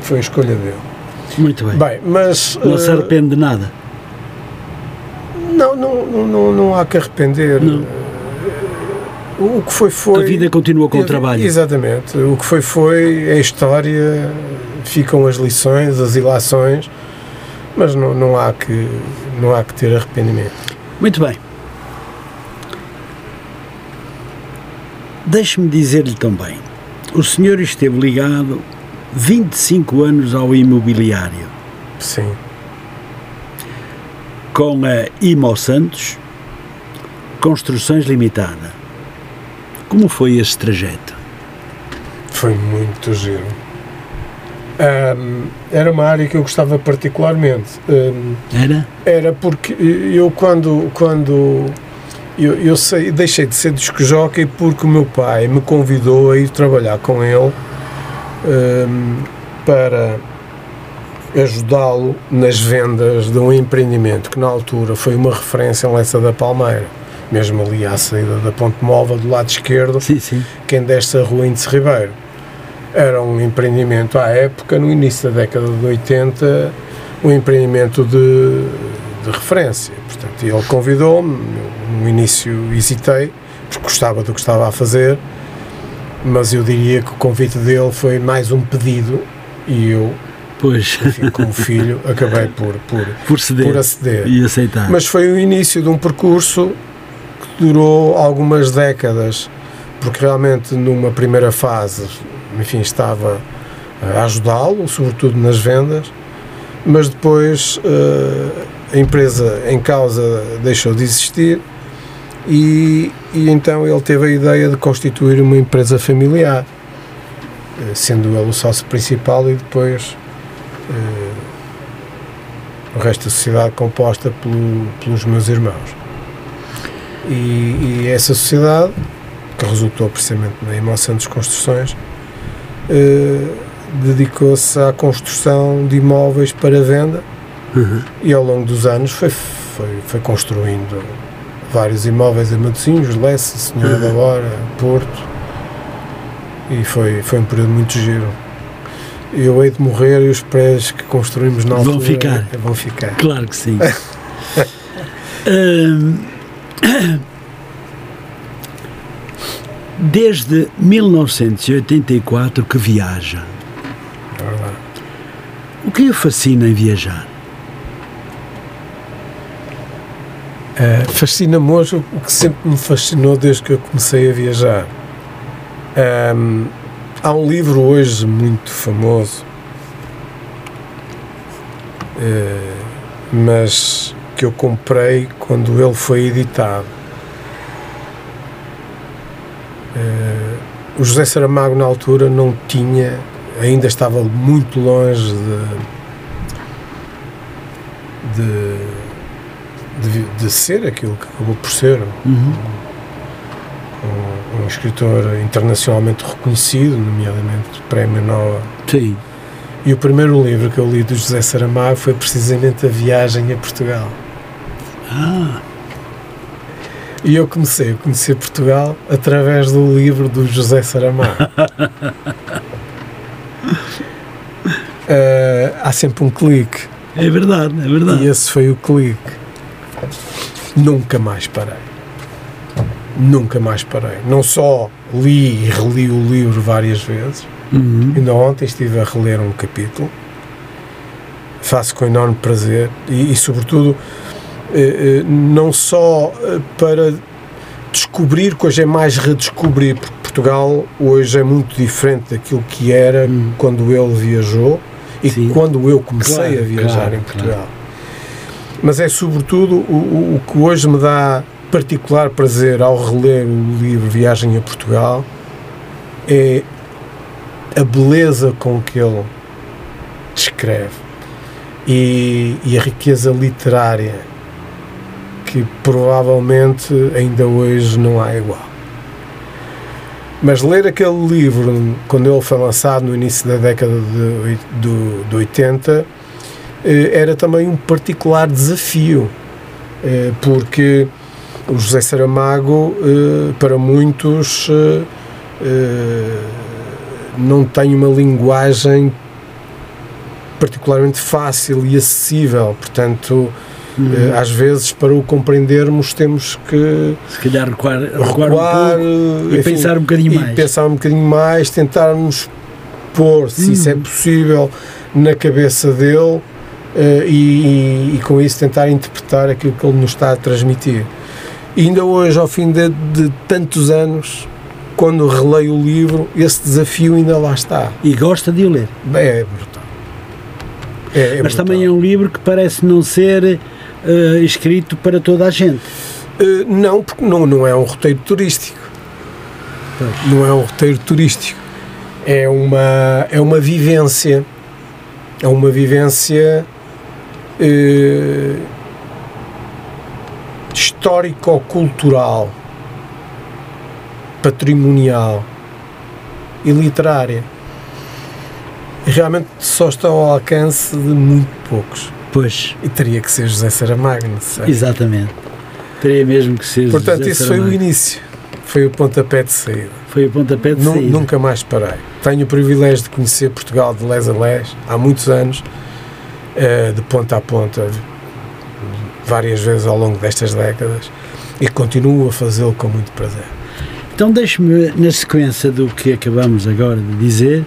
foi a escolha dele. Muito bem. Bem, mas. Não uh, se arrepende de nada? Não, não, não, não há que arrepender. Não. O que foi, foi. A vida continua com o trabalho. Exatamente. O que foi, foi. É a história ficam as lições, as ilações, Mas não, não, há que, não há que ter arrependimento. Muito bem. Deixe-me dizer-lhe também, o senhor esteve ligado 25 anos ao imobiliário. Sim. Com a Imo Santos, Construções Limitada. Como foi esse trajeto? Foi muito giro. Um, era uma área que eu gostava particularmente. Um, era? Era porque eu quando, quando eu, eu sei, deixei de ser disco jockey porque o meu pai me convidou a ir trabalhar com ele um, para ajudá-lo nas vendas de um empreendimento que na altura foi uma referência em Leça da Palmeira, mesmo ali à saída da Ponte Móvel, do lado esquerdo, sim, sim. quem desta rua Índice Ribeiro. Era um empreendimento à época, no início da década de 80, um empreendimento de, de referência. Portanto, ele convidou-me, no início hesitei, porque gostava do que estava a fazer, mas eu diria que o convite dele foi mais um pedido e eu, pois. Enfim, como filho, acabei por, por, por, ceder por aceder. E aceitar. Mas foi o início de um percurso que durou algumas décadas, porque realmente numa primeira fase, enfim, estava a ajudá-lo, sobretudo nas vendas, mas depois uh, a empresa em causa deixou de existir e, e então ele teve a ideia de constituir uma empresa familiar, eh, sendo ele o sócio principal e depois o resto da sociedade composta pelo, pelos meus irmãos. E, e, essa sociedade, que resultou precisamente na Emoção das Construções, uh, dedicou-se à construção de imóveis para venda uhum. e ao longo dos anos foi, foi, foi construindo vários imóveis em Matosinhos, Lessa, Senhora uhum. da Hora, Porto. E foi, foi um período muito giro. Eu hei de morrer e os prédios que construímos na altura vão ficar. Vão ficar. Claro que sim. <laughs> desde 1984 que viaja. O que o fascina em viajar? Uh, Fascina-me hoje o que sempre me fascinou desde que eu comecei a viajar. Um, há um livro hoje muito famoso, uh, mas que eu comprei quando ele foi editado. Uh, o José Saramago, na altura, não tinha, ainda estava muito longe de, de de, de, ser aquilo que acabou por ser. Uhum. Um, um, escritor internacionalmente reconhecido, nomeadamente Prémio Nobel. Sim. E o primeiro livro que eu li do José Saramago foi precisamente A Viagem a Portugal. Ah. E eu comecei a conhecer Portugal através do livro do José Saramago. uh, <laughs> há sempre um clique. É verdade, é verdade. E esse foi o clique. Nunca mais parei. Nunca mais parei. Não só li e reli o livro várias vezes, uhum. ainda ontem estive a reler um capítulo. Faço com enorme prazer e, e sobretudo, não só eh, para descobrir, que hoje é mais redescobrir, porque Portugal hoje é muito diferente daquilo que era uhum. quando ele viajou e Sim. quando eu comecei claro, a viajar claro, em Portugal. Claro mas é sobretudo o, o que hoje me dá particular prazer ao reler o livro Viagem a Portugal é a beleza com que ele descreve e, e, a riqueza literária que provavelmente ainda hoje não há igual. Mas ler aquele livro, quando ele foi lançado no início da década de, de, de 80, eh, era também um particular desafio, eh, porque o José Saramago, eh, para muitos, não tem uma linguagem particularmente fácil e acessível, portanto. Uhum. Às vezes, para o compreendermos, temos que se calhar recuar, recuar, recuar um pouco e enfim, pensar um bocadinho mais. Pensar um bocadinho mais, tentarmos pôr, se isso é uhum. possível, na cabeça dele uh, e, e, com isso tentar interpretar aquilo que ele nos está a transmitir. E ainda hoje, ao fim de, de tantos anos, quando releio o livro, esse desafio ainda lá está. E gosta de o ler? Bem, é brutal. É, é Mas brutal. também é um livro que parece não ser uh, escrito para toda a gente. Uh, não, porque não, não é um roteiro turístico. Pois. Não é um roteiro turístico. É uma, é uma vivência. É uma vivência uh, histórico-cultural, patrimonial e literária. Realmente só estão ao alcance de muito poucos. Pois. E teria que ser José Saramago, não sei. Exatamente. Teria mesmo que ser Portanto, José isso Saramago. foi o início. Foi o pontapé de saída. Foi o pontapé de saída. Nunca mais parei. Tenho o privilégio de conhecer Portugal de les a les há muitos anos, eh, de ponta a ponta, várias vezes ao longo destas décadas, e continuo a fazê-lo com muito prazer. Então, deixe-me, na sequência do que acabamos agora de dizer,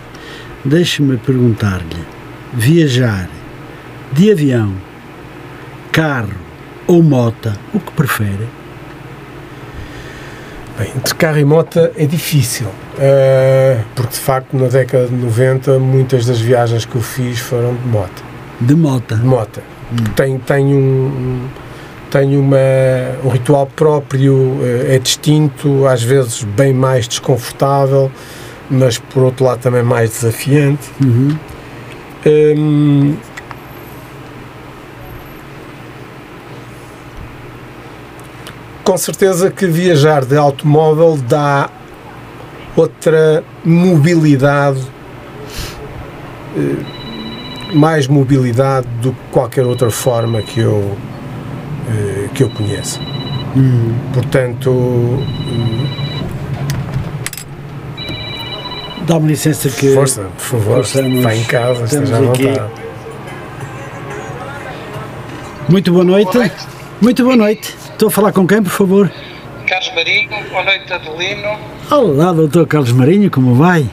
deixe-me perguntar-lhe: viajar de avião, carro ou mota, o que prefere? Bem, entre carro e moto é difícil, uh, porque de facto na década de 90 muitas das viagens que eu fiz foram de moto. De moto? De moto. Hum. Tem, tem um, tem uma, um ritual próprio, eh, é distinto, às vezes bem mais desconfortável, mas por outro lado também mais desafiante. Uhum. Hum, com certeza que viajar de automóvel dá outra mobilidade, eh, mais mobilidade do que qualquer outra forma que eu eh, que eu conheço. Hum. Portanto. Dá-me licença que. Força, por favor, vá em casa, esteja à vontade. Muito boa noite. boa noite. Muito boa noite. Estou a falar com quem, por favor? Carlos Marinho, boa noite, Adelino. Olá, doutor Carlos Marinho, como vai?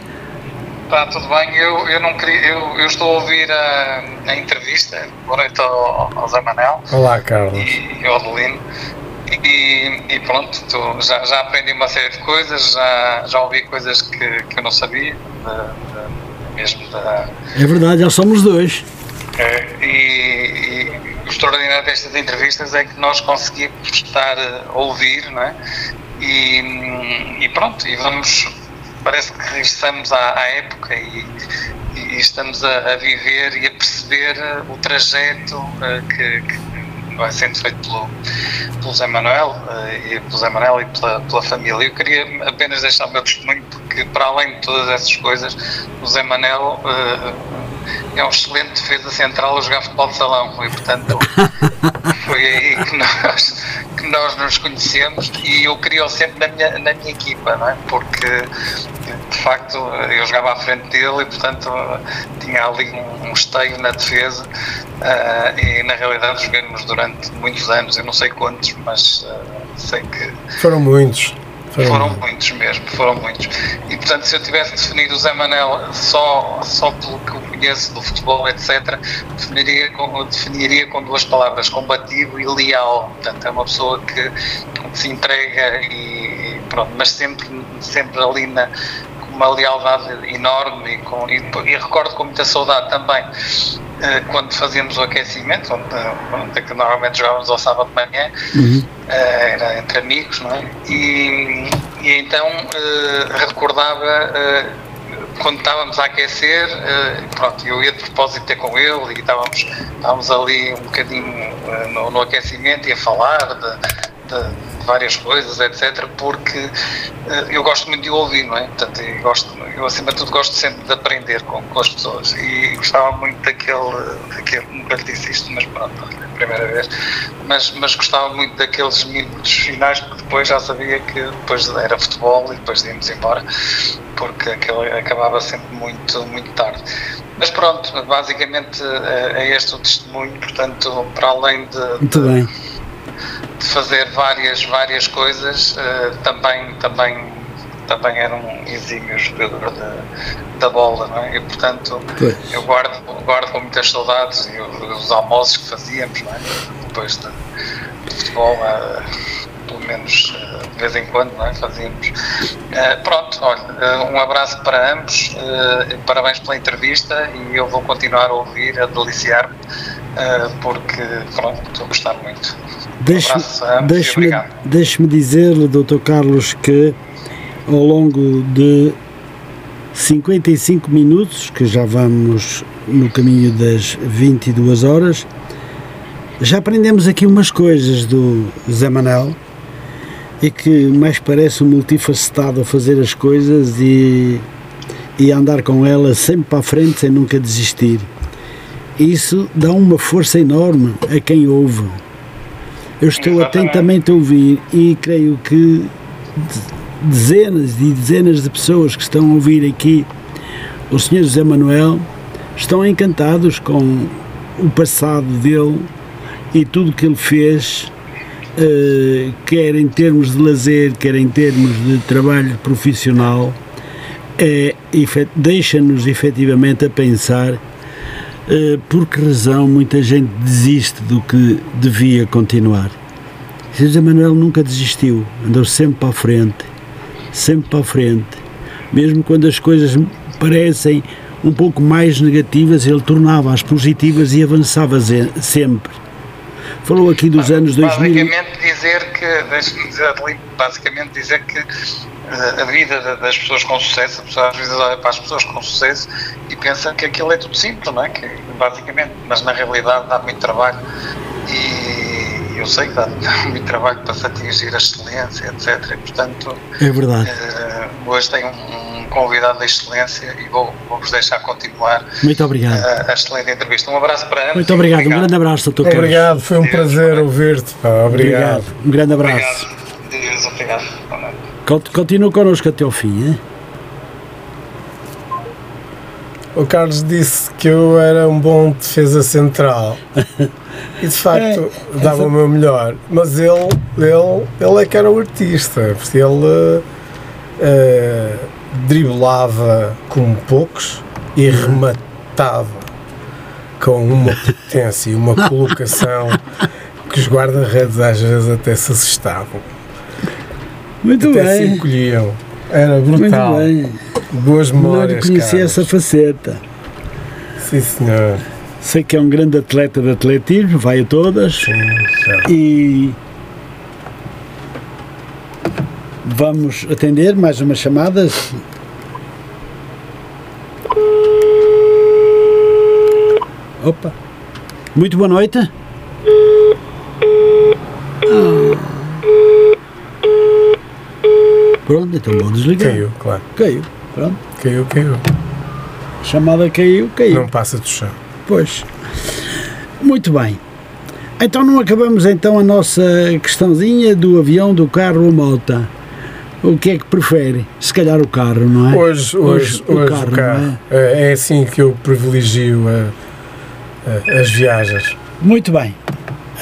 Está tudo bem, eu, eu não queria, eu, eu estou a ouvir a, a entrevista, boa noite ao, ao Zé Manel. Olá, Carlos. E, e ao Adelino. E, e, pronto, tu, já, já aprendi uma série de coisas, já, já ouvi coisas que, que eu não sabia, de, de, mesmo da... É verdade, já somos dois. É, e, e, o extraordinário destas entrevistas é que nós conseguimos estar a ouvir, não é? E, e pronto, e vamos parece que regressamos à, à época e, e estamos a, a, viver e a perceber o trajeto uh, que, que, vai sendo feito pelo, pelo Zé Manuel uh, e pelo Zé Manuel e pela, pela família. Eu queria apenas deixar o meu testemunho porque para além de todas essas coisas, o Zé Manuel uh, é um excelente defesa central a jogar futebol de salão e portanto <laughs> foi aí que nós que nós nos conhecemos e eu queria-o sempre na minha, na minha equipa, não é? Porque de facto eu jogava à frente dele e portanto tinha ali um, um esteio na defesa uh, e na realidade jogamos durante muitos anos, eu não sei quantos, mas uh, sei que. Foram muitos. Foram, muitos mesmo, foram muitos. E portanto, se eu tivesse definido o Zé Manel só, só pelo que eu conheço do futebol, etc., definiria com, definiria com duas palavras: combativo e leal. Portanto, é uma pessoa que, se entrega e, pronto, mas sempre, sempre ali na, com uma lealdade enorme e, com, e, e recordo com muita saudade também quando fazíamos o aquecimento, onde, onde é normalmente jogávamos ao sábado de manhã, uhum. Eh, era entre amigos, não é? E, e então uh, recordava quando estávamos a aquecer, pronto, eu ia de propósito ter com ele e estávamos, estávamos ali um bocadinho no, no aquecimento e a falar de, de várias coisas, etc., porque uh, eu gosto muito de ouvir, não é? Portanto, eu, gosto, eu acima de tudo gosto sempre de aprender com, com as pessoas e gostava muito daquele, daquele nunca lhe disse isto, mas pronto, é a primeira vez, mas, mas gostava muito daqueles minutos finais, porque depois já sabia que depois era futebol e depois íamos embora, porque aquele acabava sempre muito, muito tarde. Mas pronto, basicamente é, é este o testemunho, portanto, para além de. Muito bem de fazer várias, várias coisas, uh, também, também também era um exímio jogador de, da bola, não é? E portanto pois. eu guardo, guardo com muitas saudades e os, os almoços que fazíamos, não é? Depois de, de futebol, uh, pelo menos uh, de vez em quando, não é? Fazíamos. Uh, pronto, olha, um abraço para ambos, parabéns pela entrevista e eu vou continuar a ouvir, a deliciar-me, porque pronto, estou a gostar muito. Deixe-me deixe deixe dizer-lhe, Dr. Carlos, que ao longo de 55 minutos, que já vamos no caminho das 22 horas, já aprendemos aqui umas coisas do Zé Manel e que mais parece um multifacetado a fazer as coisas e, e andar com elas sempre para a frente sem nunca desistir. Isso dá uma força enorme a quem ouve eu estou Exatamente. atentamente a ouvir e creio que dezenas e dezenas de pessoas que estão a ouvir aqui o Sr. José Manuel estão encantados com o passado dele e tudo que ele fez, uh, quer em termos de lazer, quer em termos de trabalho profissional, é, deixa-nos efetivamente a pensar por que razão muita gente desiste do que devia continuar? José Manuel nunca desistiu, andou sempre para a frente, sempre para a frente. Mesmo quando as coisas parecem um pouco mais negativas, ele tornava-as positivas e avançava sempre. Falou aqui dos anos 2000. Basicamente dizer que, deixe-me dizer, basicamente dizer que a vida das pessoas com sucesso, às vezes olha para as pessoas com sucesso e pensa que aquilo é tudo simples, não é? Que, basicamente, mas na realidade dá muito trabalho e eu sei que dá, <laughs> muito trabalho para se atingir a excelência, etc. E, portanto, é verdade. Uh, hoje tenho um, um, convidado da excelência e vou, vou-vos deixar continuar muito obrigado. A, a, excelente entrevista. Um abraço para ambos. Muito obrigado. obrigado. um grande abraço, doutor Obrigado, foi um Deus, prazer ouvir-te. Obrigado. obrigado. Um grande abraço. Obrigado. Deus, obrigado. Continua connosco até ao fim, hein? O Carlos disse que eu era um bom defesa central e de facto é, dava essa... o meu melhor, mas ele, ele, ele é que era o artista, porque ele uh, driblava como poucos e rematava com uma potência e uma colocação <laughs> que os guarda-redes às vezes até se assustavam. Muito Até bem. se encolhiam. Era brutal. Muito bem. Boas memórias. Não conhecia essa faceta. Sim, senhor. Sei que é um grande atleta de atletismo, vai a todas. Sim, e vamos atender mais umas chamadas. Opa! Muito boa noite. Pronto, então vou desligar. Caiu, claro. Caiu, pronto. Caiu, caiu. A chamada caiu, caiu. Não passa do chão. Pois. Muito bem. Então não acabamos então a nossa questãozinha do avião, do carro ou moto. O que é que prefere? Se calhar o carro, não é? Hoje, hoje, hoje, o, hoje carro, o carro. É? é? assim que eu privilegio a, a, as viagens. Muito bem.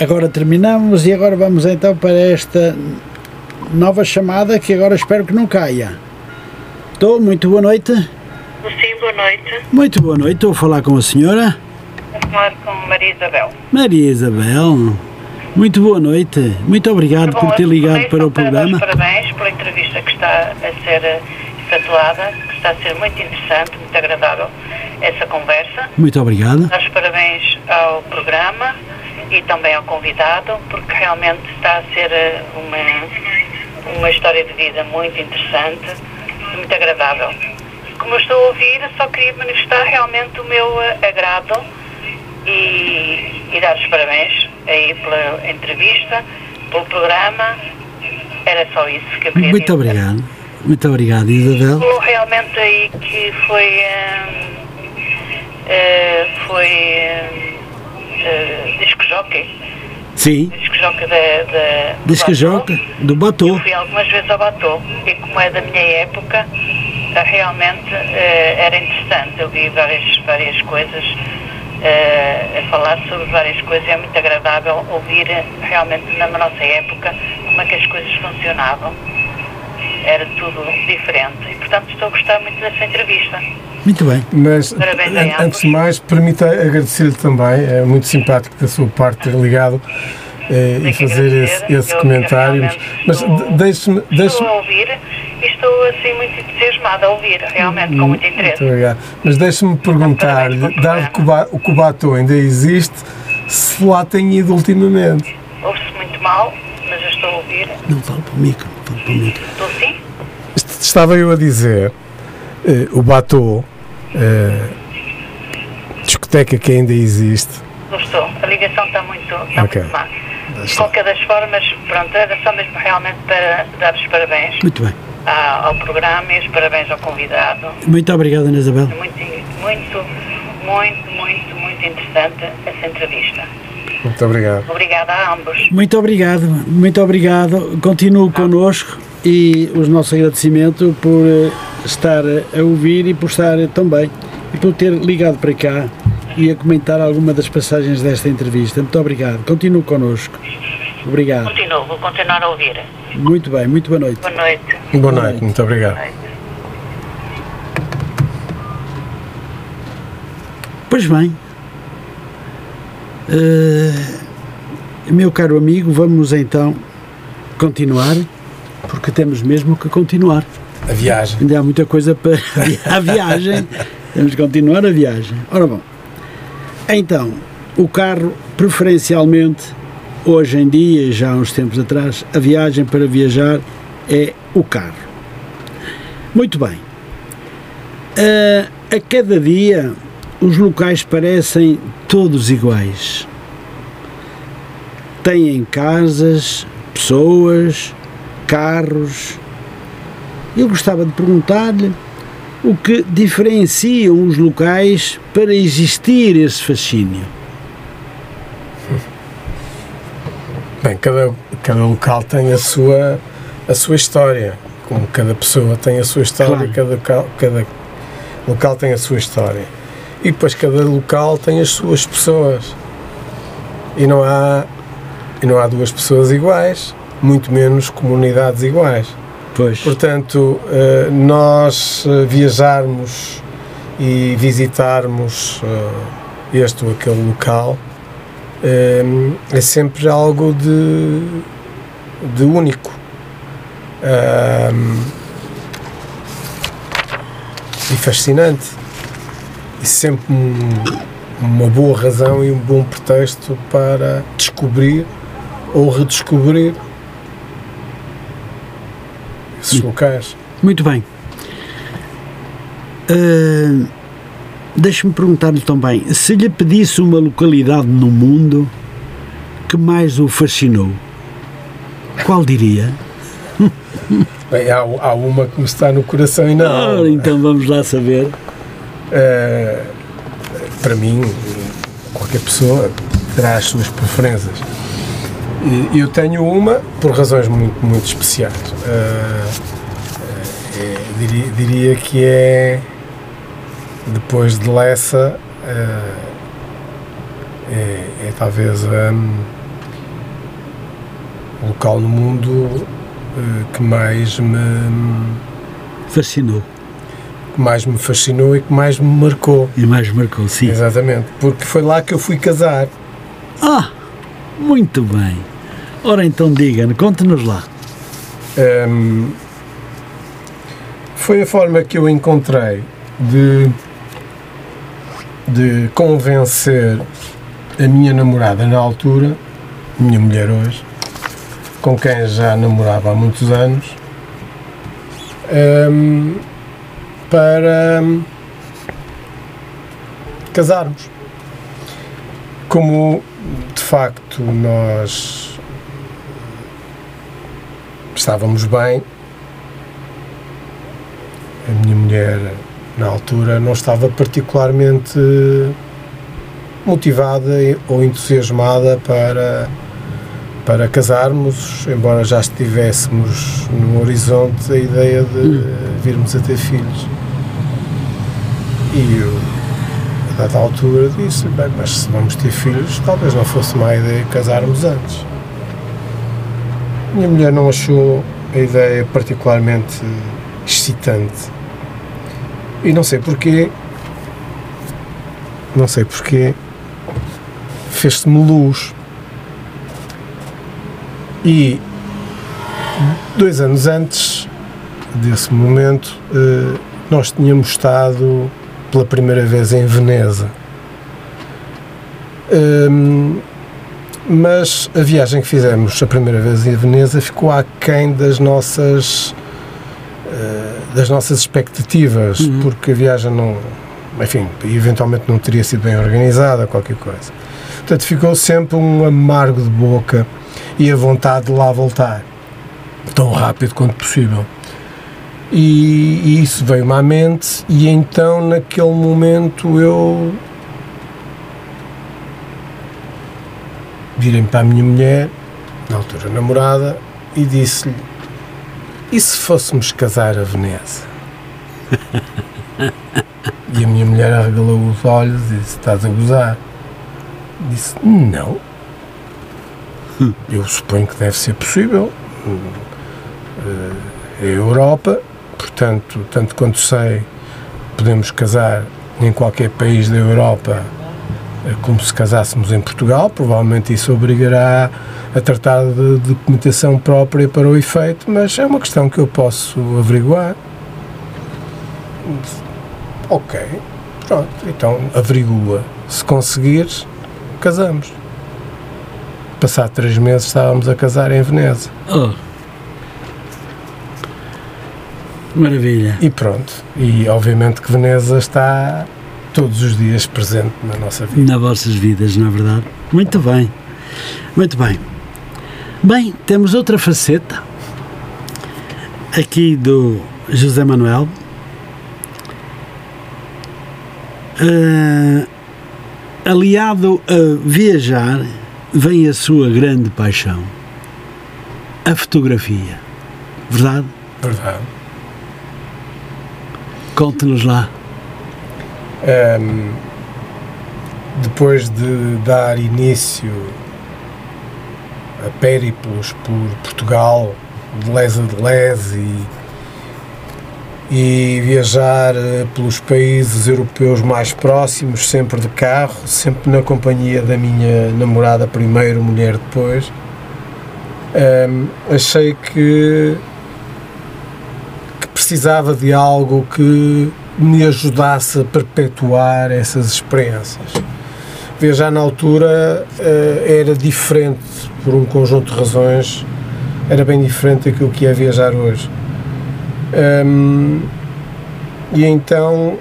Agora terminamos e agora vamos então para esta nova chamada que agora espero que não caia. Estou, muito boa noite. Sim, boa noite. Muito boa noite, estou a falar com a senhora. Estou a falar com Maria Isabel. Maria Isabel, muito boa noite. Muito obrigado por ter ligado para o programa. Parabéns pela entrevista que está a ser efetuada, que está a ser muito interessante, muito agradável essa conversa. Muito obrigado. Dar os parabéns ao programa e também ao convidado, porque realmente está a ser uma uma história de vida muito interessante, muito agradável. Como eu estou a ouvir, só queria manifestar realmente o meu eh, agrado e, e dar os parabéns aí pela entrevista, pelo programa. Era só isso que eu queria Muito dizer. obrigado. Muito obrigado, Isabel. Falou realmente aí que foi. Uh, uh, foi. Uh, disco jockey Sim. Disco-joca da, da, Disco-joca do Batô. Eu fui algumas vezes ao Batô e como é da minha época, eh, realmente uh, era interessante. Eu vi várias, várias coisas uh, a falar sobre várias coisas. É muito agradável ouvir realmente na nossa época como é que as coisas funcionavam. Era tudo diferente. E, portanto, estou a gostar muito dessa entrevista. Muito bem. Mas, antes de mais, permita agradecer-lhe também, é muito simpático da sua parte ter ligado eh, e fazer esse, esse comentário. Mas deixe-me. Deixe estou a ouvir e estou assim muito entusiasmada a ouvir, realmente, com muito interesse. Muito obrigado. Mas deixe-me perguntar-lhe, dado que o Cubatô ainda existe, se lá tem ido ultimamente. Ouve-se muito mal, mas eu estou a ouvir. Não, falo para o micro, Estou sim? Estava eu a dizer, eh, o Batô, eh, discoteca que ainda existe. Não estou, a ligação está muito, está okay. muito má. De qualquer das formas, pronto, era só mesmo realmente para dar os parabéns. Muito bem. Ao, programa e os parabéns ao convidado. Muito obrigado, Ana Isabel. Muito, muito, muito, muito, muito interessante essa entrevista. Muito obrigado. Obrigada a ambos. Muito obrigado, muito obrigado. Continuo ah. connosco e o nosso agradecimento por eh, estar a ouvir e por estar também e por ter ligado para cá e a comentar alguma das passagens desta entrevista. Muito obrigado. Continuo connosco. Obrigado. Continuo, vou continuar a ouvir. Muito bem, muito boa noite. Boa noite. Boa, boa noite. noite, muito obrigado. Pois bem, uh, meu caro amigo, vamos então continuar, porque temos mesmo que continuar. A viagem. Ainda há muita coisa para <laughs> a viagem. temos que continuar a viagem. Ora bom, então, o carro, preferencialmente, hoje em dia, já há uns tempos atrás, a viagem para viajar é o carro. Muito bem. Uh, a cada dia, os locais parecem todos iguais. Têm casas, pessoas, carros. Eu gostava de perguntar-lhe o que diferenciam os locais para existir esse fascínio? <laughs> Bem, cada, cada local tem a sua, a sua história, como cada pessoa tem a sua história, claro. cada, cada local tem a sua história. E depois cada local tem as suas pessoas. E não há, e não há duas pessoas iguais, muito menos comunidades iguais. Pois. Portanto, eh, nós eh, viajarmos e visitarmos eh, este ou aquele local é sempre algo de, de único. e fascinante. E sempre um, uma boa razão e um bom pretexto para descobrir ou redescobrir esses locais. Muito bem. Uh, Deixe-me perguntar-lhe também, se lhe pedisse uma localidade no mundo que mais o fascinou, qual diria? Bem, há, há uma que me está no coração e não. Ah, então vamos lá saber. Uh, para mim, qualquer pessoa terá as suas preferências. E eu tenho uma por razões muito, muito especiais. Uh, é, diria, diria, que é depois de Lessa é, é, talvez um, o local no mundo que mais me fascinou que mais me fascinou e que mais me marcou. E mais marcou, sim. Exatamente, porque foi lá que eu fui casar. Ah, muito bem. Ora então diga conte-nos lá. Um, foi a forma que eu encontrei de de convencer a minha namorada na altura, minha mulher hoje, com quem já namorava há muitos anos, um, para um, casarmos. Como de facto nós estávamos bem, a minha mulher na altura não estava particularmente motivada ou entusiasmada para, para casarmos, embora já estivéssemos no horizonte a ideia de hum. virmos a ter filhos. E eu, a dada altura, disse: bem, mas se vamos ter filhos, talvez não fosse má ideia casarmos antes. Minha mulher não achou a ideia particularmente excitante. E não sei porquê, não sei porquê, fez-se-me luz. E dois anos antes desse momento, eh, nós tínhamos estado pela primeira vez em Veneza. Um, mas a viagem que fizemos a primeira vez em Veneza ficou aquém das nossas uh, das nossas expectativas, uhum. porque a viagem não, enfim, eventualmente não teria sido bem organizada, qualquer coisa. Portanto, ficou sempre um amargo de boca e a vontade de lá voltar, tão rápido quanto possível. E, e isso veio-me à mente, e então, naquele momento, eu virei-me para a minha mulher, na altura namorada, e disse-lhe: E se fôssemos casar a Veneza? <laughs> e a minha mulher arregalou os olhos e disse: Estás a gozar? Disse: Não. Eu suponho que deve ser possível. É a Europa, portanto, tanto quanto sei, podemos casar em qualquer país da Europa é como se casássemos em Portugal, provavelmente isso obrigará a tratar de documentação própria para o efeito, mas é uma questão que eu posso averiguar. Ok, pronto, então averigua. Se conseguires, casamos. Passado três meses estávamos a casar em Veneza. Oh. Maravilha. E pronto. E obviamente que Veneza está todos os dias presente na nossa vida. Nas vossas vidas, na é verdade. Muito bem. Muito bem. Bem, temos outra faceta aqui do José Manuel. Uh, aliado a viajar, vem a sua grande paixão, a fotografia. Verdade? Verdade. Conte-nos lá. Um, depois de dar início a périplos por Portugal, de les a de les e, e viajar eh, pelos países europeus mais próximos, sempre de carro, sempre na companhia da minha namorada primeiro, mulher depois, um, achei que, que precisava de algo que me ajudasse a perpetuar essas experiências. Viajar na altura uh, era diferente, por um conjunto de razões, era bem diferente daquilo que é viajar hoje. Um, e então,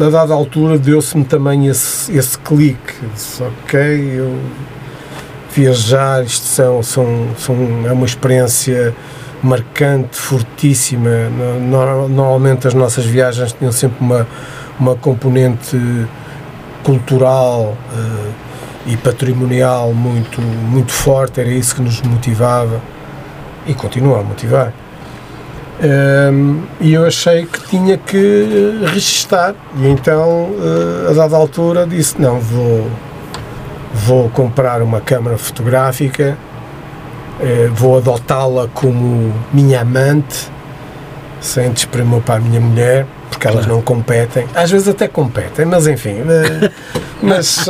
a dada altura, deu-se-me também esse, esse clique. Disse, ok, eu viajar, isto são, são, são, é uma experiência marcante, fortíssima. Normalmente as nossas viagens tinham sempre uma, uma componente cultural uh, e patrimonial muito, muito forte, era isso que nos motivava e continua a motivar. Um, e eu achei que tinha que registar, e então, uh, a dada altura, disse: Não, vou, vou comprar uma câmara fotográfica eh, vou adotá-la como minha amante, sem desprimor para a minha mulher, porque elas claro. não competem. Às vezes até competem, mas enfim. Uh, <laughs> mas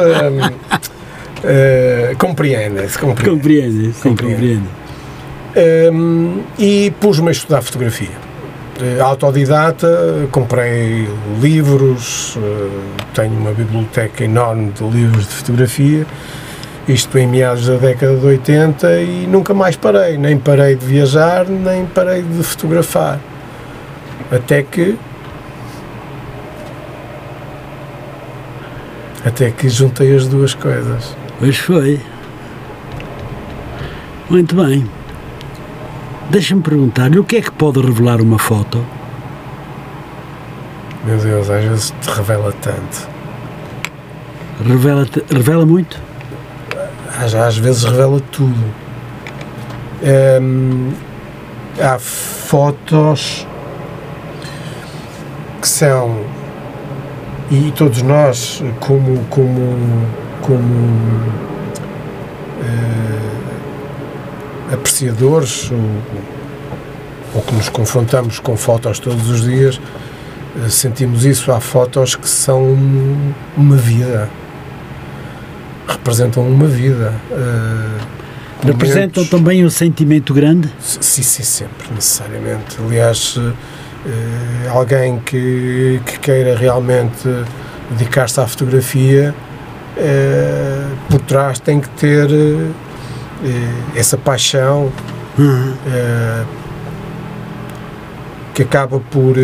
compreendem-se. Compreende, sim, compreende. Um, e pus-me a estudar fotografia. Autodidata, comprei livros, tenho uma biblioteca enorme de livros de fotografia isto em meados da década de 80 e nunca mais parei, nem parei de viajar, nem parei de fotografar. Até que até que juntei as duas coisas. Pois foi. Muito bem. Deixa-me perguntar-lhe o que é que pode revelar uma foto? Meu Deus, às vezes te revela tanto. Revela, revela muito? às vezes revela tudo. Um, há fotos que são e todos nós como como como uh, apreciadores ou, ou que nos confrontamos com fotos todos os dias, eh, sentimos isso. Há fotos que são uma vida, representam uma vida. Uh, Representam momentos, também um sentimento grande? Sim, sim, sempre, necessariamente. Aliás, uh, alguém que, que queira realmente dedicar-se à fotografia, uh, por trás tem que ter essa paixão uhum. que acaba por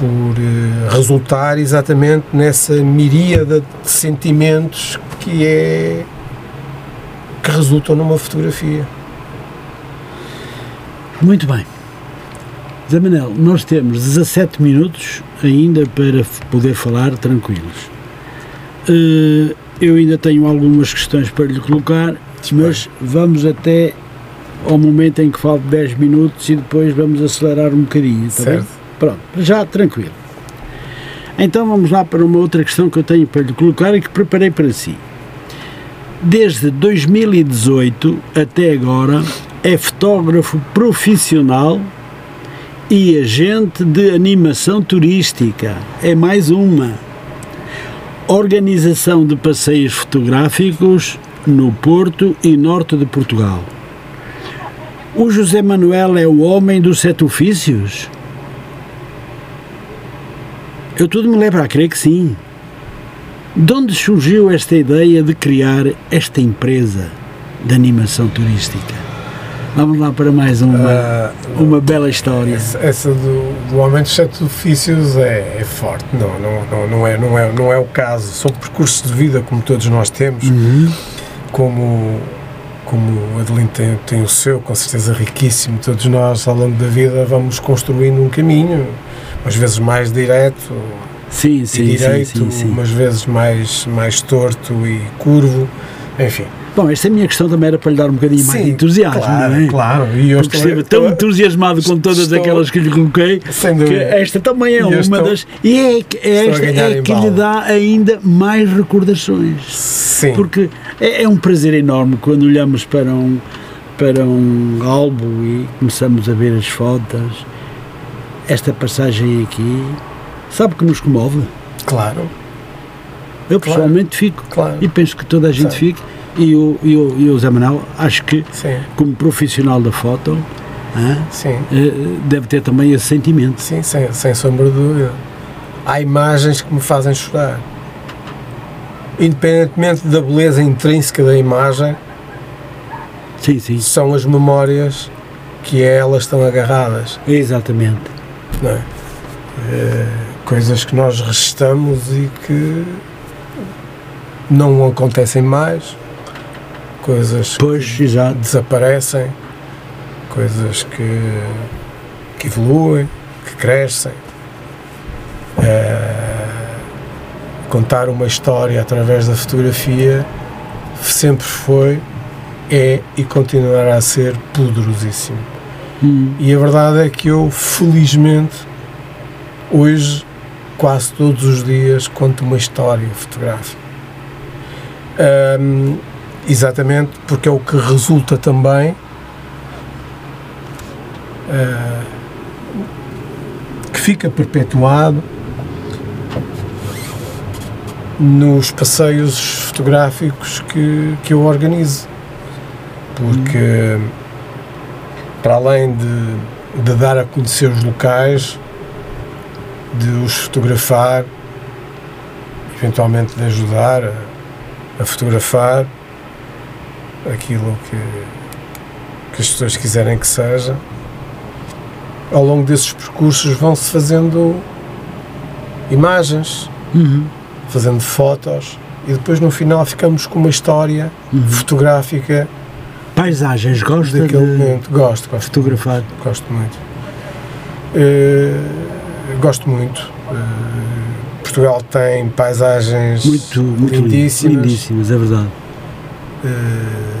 por eh, resultar exatamente nessa miríada de sentimentos que é que resultam numa fotografia. Muito bem. Zé Manel, nós temos 17 minutos ainda para poder falar tranquilos. Eh, eu ainda tenho algumas questões para lhe colocar, mas vamos até ao momento em que falta 10 minutos e depois vamos acelerar um bocadinho, está certo. bem? Pronto, já tranquilo. Então vamos lá para uma outra questão que eu tenho para lhe colocar e que preparei para si. Desde 2018 até agora é fotógrafo profissional e agente de animação turística. É mais uma. Organização de passeios fotográficos no Porto e Norte de Portugal. O José Manuel é o homem dos sete ofícios? Eu tudo me leva a crer que sim. De onde surgiu esta ideia de criar esta empresa de animação turística? Vamos lá para mais uma, uh, uma bela história. Essa, essa do, do Homem dos Sete Ofícios é, é, forte, não, não, não, não, é, não, é, não é o caso. São percursos de vida como todos nós temos, uhum. como, como o Adelino tem, tem o seu, com certeza riquíssimo. Todos nós, ao longo da vida, vamos construindo um caminho umas vezes mais direto sim, sim, e direito, sim, sim, umas vezes mais, mais torto e curvo, enfim. Bom, esta é a minha questão também era para lhe dar um bocadinho mais de entusiasmo, claro, não é? Claro, e eu estou, esteve tão entusiasmado com todas estou, aquelas que lhe coloquei que esta também é uma estou, das. E é, é esta é que lhe dá ainda mais recordações. Sim. Porque é, é um prazer enorme quando olhamos para um, para um álbum e começamos a ver as fotos esta passagem aqui, sabe que nos comove? Claro. Eu pessoalmente claro. fico claro. e penso que toda a gente Sim. fique. E o, e, o, e o Zé Manuel, acho que, Sim. como profissional da foto. Eh, deve ter também esse sentimento. Sim, sem, sem sombra de dúvida. Há imagens que me fazem chorar. Independentemente da beleza intrínseca da imagem, sim, sim. são as memórias que a elas estão agarradas. Exatamente não é? é? coisas que nós restamos e que não acontecem mais, coisas pois, que exato. desaparecem, coisas que, que evoluem, que crescem. É, contar uma história através da fotografia sempre foi, é e continuará a ser poderosíssimo. Hum. E a verdade é que eu, felizmente, hoje, quase todos os dias, conto uma história fotográfica. Um, exatamente porque é o que resulta também uh, que fica perpetuado nos passeios fotográficos que, que eu organizo. Porque. Hum para além de, de dar a conhecer os locais, de os fotografar, eventualmente de ajudar a, a fotografar aquilo que, que as pessoas quiserem que seja. Ao longo desses percursos vão-se fazendo imagens, uhum. fazendo fotos e depois no final ficamos com uma história uhum. fotográfica Paisagens, gosto daquele de momento. Gosto, gosto. Fotografar. Gosto muito. Uh, gosto muito. Uh, Portugal tem paisagens muito, muito lindíssimas. Lindíssimas, é verdade. Uh,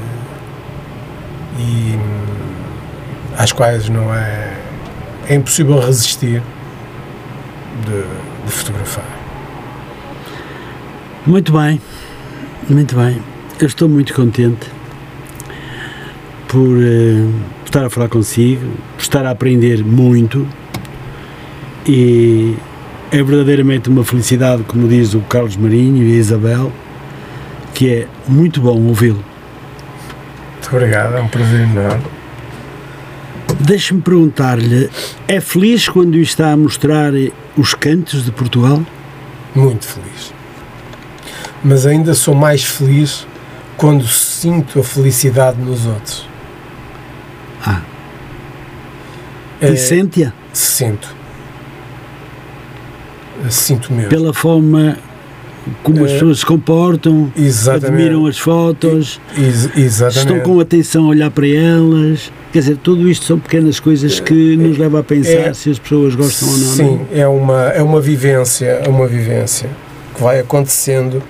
e às quais não é. É impossível resistir de, de fotografar. Muito bem, muito bem. Eu estou muito contente por, uh, estar a falar consigo, por estar a aprender muito e é verdadeiramente uma felicidade, como diz o Carlos Marinho e a Isabel, que é muito bom ouvi-lo. Muito obrigado, é um prazer enorme. Deixe-me perguntar-lhe, é feliz quando está a mostrar os cantos de Portugal? Muito feliz. Mas ainda sou mais feliz quando sinto a felicidade nos outros. Ah. É, e sente-a? Sinto. Sinto mesmo. Pela forma como as é, pessoas se comportam, exatamente. admiram as fotos, estão com atenção a olhar para elas. Quer dizer, tudo isto são pequenas coisas que nos levam a pensar é, se as pessoas gostam ou não. Sim, não? é uma é uma vivência, é uma vivência que vai acontecendo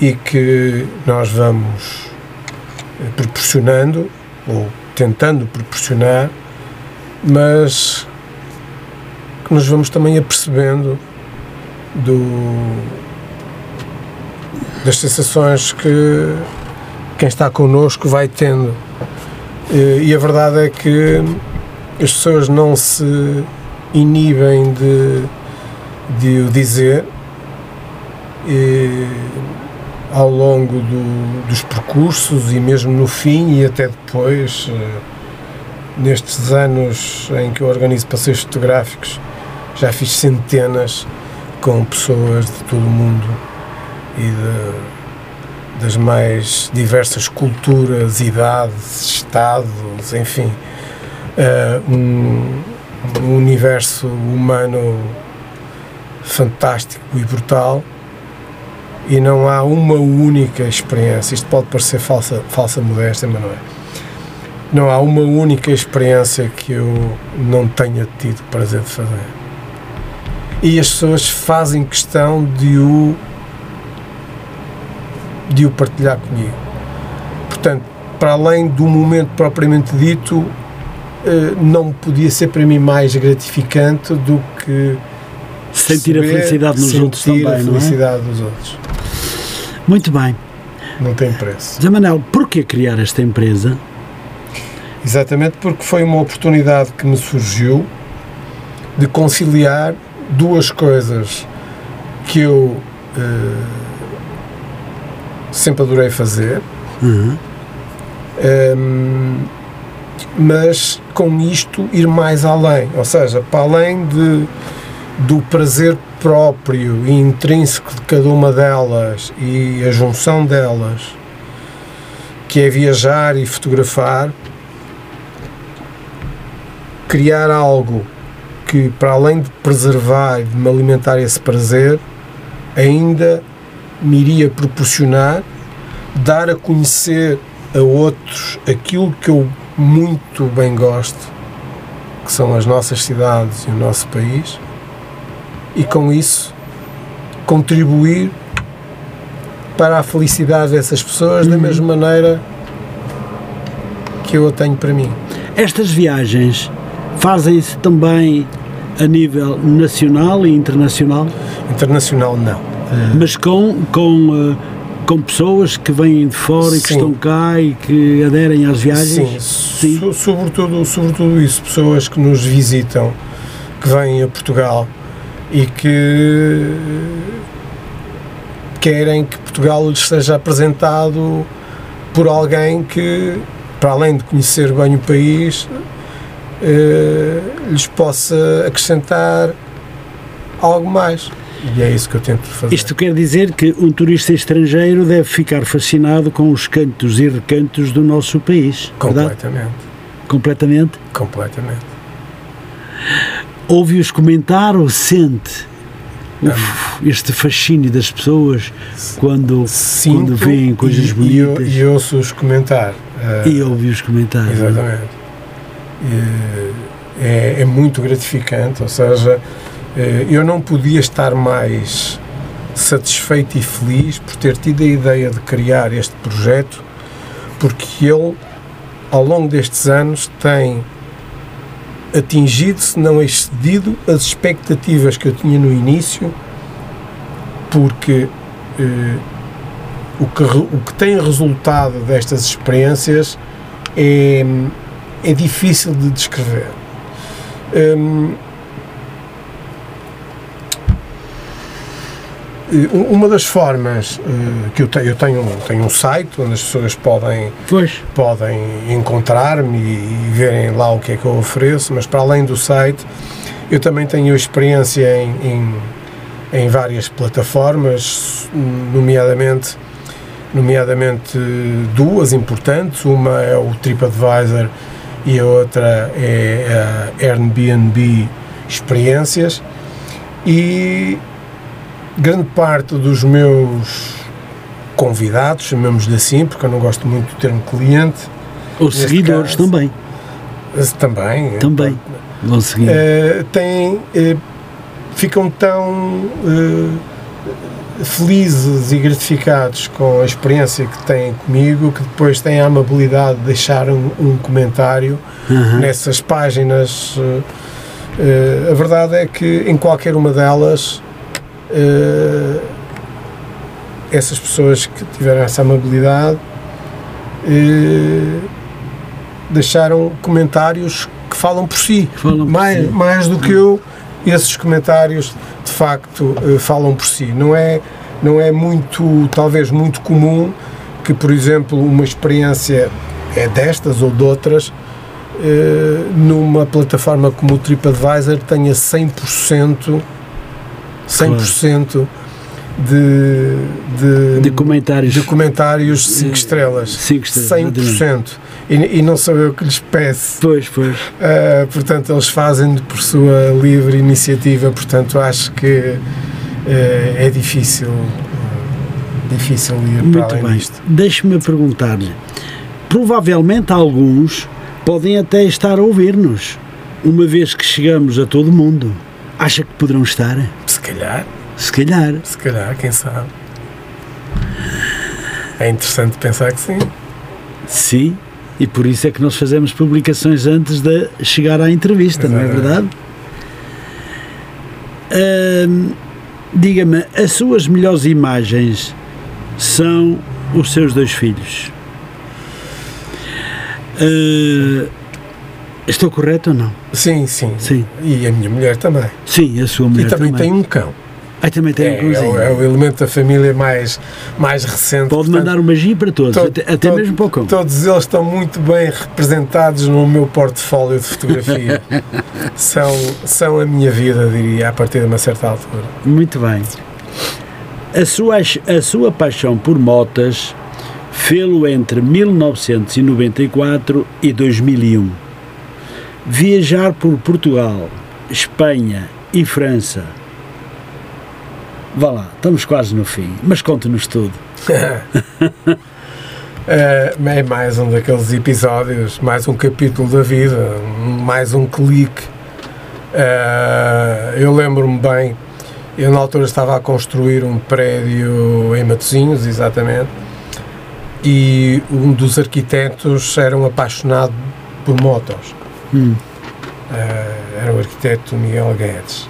e que nós vamos proporcionando ou tentando proporcionar, mas que nos vamos também apercebendo do das sensações que quem está connosco vai tendo. E a verdade é que as pessoas não se inibem de, de o dizer e, ao longo do, dos percursos e mesmo no fim e até depois, eh, nestes anos em que eu organizo passeios fotográficos, já fiz centenas com pessoas de todo o mundo e de, das mais diversas culturas, idades, estados, enfim, uh, um, um universo humano fantástico e brutal e não há uma única experiência. Isto pode parecer falsa, falsa modéstia, mas não é. Não há uma única experiência que eu não tenha tido prazer de fazer. E as pessoas fazem questão de o de o partilhar comigo. Portanto, para além do momento propriamente dito, eh, não podia ser para mim mais gratificante do que sentir a felicidade nos outros também, a felicidade é? dos outros. Muito bem. Não tem preço. Zé Manel, porquê criar esta empresa? Exatamente porque foi uma oportunidade que me surgiu de conciliar duas coisas que eu eh, sempre adorei fazer. Uhum. Um, mas com isto ir mais além, ou seja, para além de, do prazer próprio e intrínseco de cada uma delas e a junção delas, que é viajar e fotografar, criar algo que, para além de preservar e de me alimentar esse prazer, ainda me iria proporcionar dar a conhecer a outros aquilo que eu muito bem gosto, que são as nossas cidades e o nosso país, e com isso contribuir para a felicidade dessas pessoas uhum. da mesma maneira que eu a tenho para mim. Estas viagens fazem-se também a nível nacional e internacional? Internacional não. Mas com, com, eh, com pessoas que vêm de fora Sim. e que estão cá e que aderem às viagens? Sim, Sim. So, sobretudo, sobretudo isso, pessoas que nos visitam, que vêm a Portugal e que querem que Portugal lhes seja apresentado por alguém que, para além de conhecer bem o país, eh, lhes possa acrescentar algo mais. E é isso que eu tento fazer. Isto quer dizer que um turista estrangeiro deve ficar fascinado com os cantos e recantos do nosso país. Completamente. Verdade? Completamente? Completamente. Ouve-os comentar ou sente uf, este fascínio das pessoas quando, quando veem coisas e, bonitas? E, e ouço-os comentar. Uh, e ouve-os comentar. Exatamente. É, é muito gratificante, ou seja, eu não podia estar mais satisfeito e feliz por ter tido a ideia de criar este projeto, porque ele, ao longo destes anos, tem atingido, se não excedido, as expectativas que eu tinha no início, porque eh, o, que, o que tem resultado destas experiências é, é difícil de descrever. Hum, uma das formas uh, que eu tenho, eu tenho, tenho um site onde as pessoas podem, pois. podem encontrar-me e, e, verem lá o que é que eu ofereço, mas para além do site, eu também tenho experiência em, em, em várias plataformas, nomeadamente, nomeadamente duas importantes, uma é o TripAdvisor e a outra é a Airbnb Experiências e grande parte dos meus convidados, chamamos-lhe assim, porque eu não gosto muito do termo cliente. Os seguidores caso, também. Também. Também. Vão seguir. Uh, têm, uh, ficam tão uh, felizes e gratificados com a experiência que têm comigo que depois têm a amabilidade de deixar um, um comentário -huh. nessas páginas. a verdade é que em qualquer uma delas uh, essas pessoas que tiveram essa amabilidade uh, deixaram comentários que falam por si, falam por mais, si. mais do que eu, esses comentários de facto uh, falam por si. Não é, não é muito, talvez muito comum que, por exemplo, uma experiência é destas ou de outras, numa plataforma como o TripAdvisor tenha 100% 100% de, de, de, comentários de comentários 5 estrelas. 5 estrelas. 100%. E, e, não sou eu que lhes peço. Pois, pois. Uh, portanto, eles fazem por sua livre iniciativa, portanto, acho que uh, é difícil, uh, difícil ir Muito para além bem. disto. Deixe-me perguntar-lhe. Provavelmente alguns podem até estar a ouvir-nos, uma vez que chegamos a todo mundo. Acha que poderão estar? Se calhar. Se calhar. Se calhar, quem sabe. É interessante pensar que sim. Sim, e por isso é que nós fazemos publicações antes de chegar à entrevista, Exatamente. não é verdade? Hum, Diga-me, as suas melhores imagens são os seus dois filhos. Uh, Estou correto ou não? Sim, sim. Sim. E a minha mulher também. Sim, a sua mulher E também, também. tem um cão. Ah, também tem é, um cãozinho. É, o, é o elemento da família mais, mais recente. Pode portanto, mandar uma G para todos, to, até, até mesmo para o cão. Todos eles estão muito bem representados no meu portfólio de fotografia. <laughs> são, são a minha vida, diria, a partir de uma certa altura. Muito bem. A sua, a sua paixão por motas fê-lo entre 1994 e 2001 viajar por Portugal, Espanha e França. Vá lá, estamos quase no fim, mas conte-nos tudo. <laughs> é, é mais um daqueles episódios, mais um capítulo da vida, mais um clique. É, eu lembro-me bem, eu na altura estava a construir um prédio em Matosinhos, exatamente, e um dos arquitetos era um apaixonado por motos. Hum. Uh, era o arquiteto Miguel Guedes.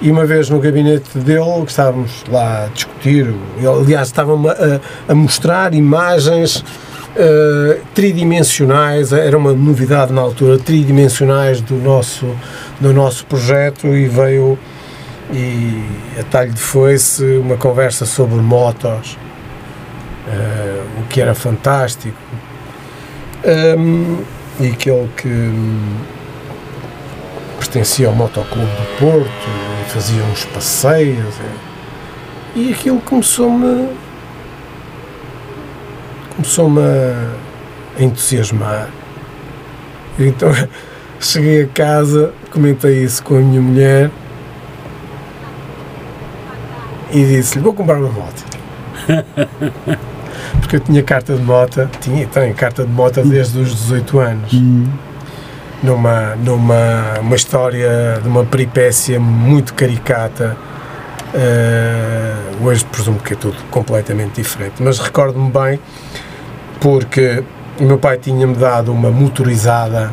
E uma vez no gabinete dele, que estávamos lá a discutir, ele, aliás, estava a, a, mostrar imagens uh, tridimensionais, era uma novidade na altura, tridimensionais do nosso, do nosso projeto e veio e a talho de foi-se uma conversa sobre motos, uh, o que era fantástico. Um, e aquele que pertencia ao Motoclube do Porto e fazia uns passeios. E, e aquilo começou-me. começou-me a entusiasmar. Então <laughs> cheguei a casa, comentei isso com a minha mulher e disse-lhe: Vou comprar uma moto. <laughs> Porque eu tinha carta de moto, tinha, tenho carta de moto desde os 18 anos. Hum numa, numa uma história de uma peripécia muito caricata. Uh, hoje presumo que é tudo completamente diferente, mas recordo-me bem porque o meu pai tinha-me dado uma motorizada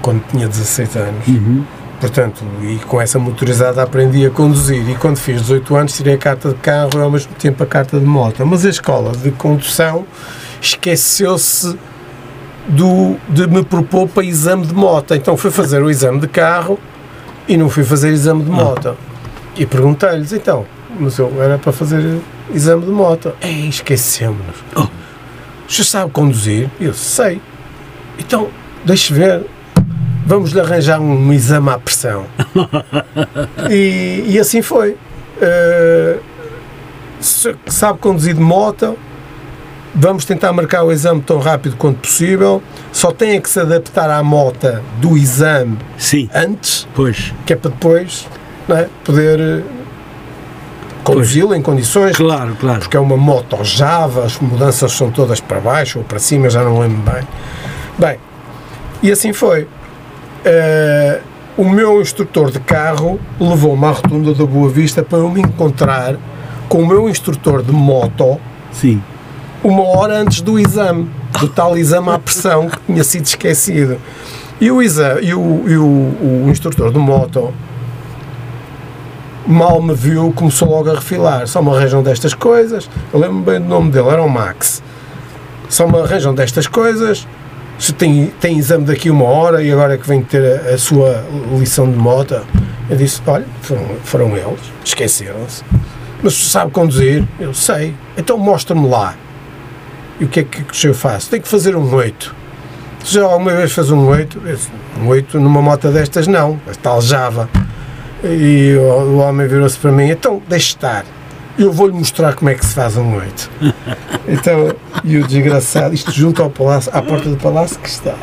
quando tinha 16 anos. Uhum. Portanto, e com essa motorizada aprendi a conduzir. E quando fiz 18 anos, tirei a carta de carro e ao mesmo tempo a carta de moto. Mas a escola de condução esqueceu-se do, de me propor para exame de moto. Então fui fazer o exame de carro e não fui fazer exame de ah. moto. E perguntei-lhes, então, mas eu era para fazer exame de moto. Ei, esquecemos-nos. Oh. Já sabe conduzir? Eu sei. Então, deixe ver. Vamos-lhe arranjar um exame à pressão. <laughs> e, e assim foi. Uh, sabe conduzir de moto, vamos tentar marcar o exame tão rápido quanto possível. Só tem que se adaptar à moto do exame Sim. antes, pois. que é para depois é? poder eh, conduzi-lo em condições. Claro, claro. Porque é uma moto Java, as mudanças são todas para baixo ou para cima, já não lembro bem. Bem, e assim foi. Uh, o meu instrutor de carro levou-me à rotunda da Boa Vista para eu me encontrar com o meu instrutor de moto Sim. uma hora antes do exame, do tal exame à pressão que tinha sido esquecido. E o, exame, e o, e o, o instrutor de moto mal me viu, começou logo a refilar. Só me arranjam destas coisas. Eu lembro bem do nome dele, era o Max. Só me arranjam destas coisas. Se tem, tem exame daqui uma hora e agora é que vem ter a, a sua lição de moto. Eu disse: Olha, foram, foram eles, esqueceram-se. Mas sabe conduzir? Eu sei. Então mostra-me lá. E o que é que eu faço? Tenho que fazer um 8. Já alguma vez fez um 8? Um 8 numa moto destas não. A tal Java. E o, o homem virou-se para mim, então deixe estar. Eu vou-lhe mostrar como é que se faz um 8. Então, e o desgraçado, isto junto ao palácio, à porta do palácio que está.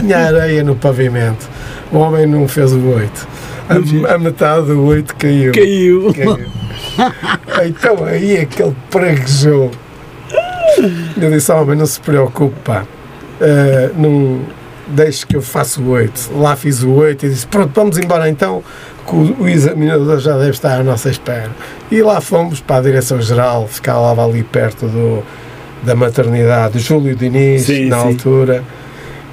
Tinha areia no pavimento. O homem não fez o 8. A, a metade do 8 caiu. Caiu. caiu. Então aí é que ele preguejou. Eu disse ao homem, não se preocupe, pá. Uh, não, deixe que eu faça o 8. Lá fiz o 8 e disse, pronto, vamos embora então, que o, o examinador já deve estar à nossa espera. E lá fomos para a Direção-Geral, ficava ali perto do, da maternidade, Júlio Diniz, sim, na sim. altura.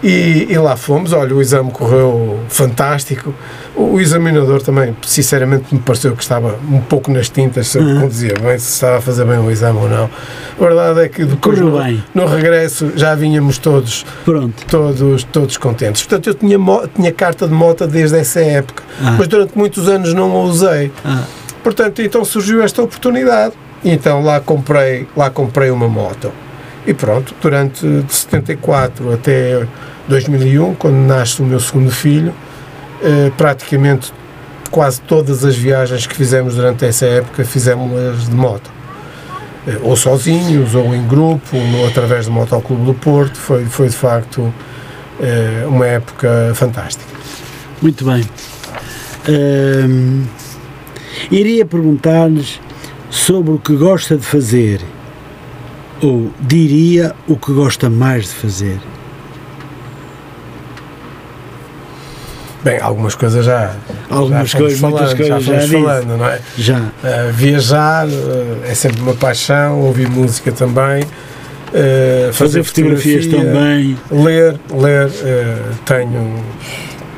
E, e, lá fomos, olha, o exame correu fantástico. O, o, examinador também, sinceramente, me pareceu que estava um pouco nas tintas se uhum. conduzia bem, se estava a fazer bem o exame ou não. A verdade é que depois no, no, regresso já vínhamos todos, Pronto. todos, todos contentes. Portanto, eu tinha, tinha carta de moto desde essa época, ah. mas durante muitos anos não a usei. Ah. Portanto, então surgiu esta oportunidade. E então lá comprei, lá comprei uma moto. E pronto, durante de 74 até 2001, quando nasce o meu segundo filho, eh, praticamente quase todas as viagens que fizemos durante essa época fizemos-las de moto. Eh, ou sozinhos, ou em grupo, ou através do Motoclube do Porto. Foi, foi de facto eh, uma época fantástica. Muito bem. iria perguntar-lhes sobre o que gosta de fazer ou diria o que gosta mais de fazer? Bem, algumas coisas já. Algumas já coisas, falando, muitas coisas já, já falando, não é? Já. Uh, viajar uh, é sempre uma paixão, ouvir música também. Uh, fazer, fazer fotografias também. Ler, ler. tenho.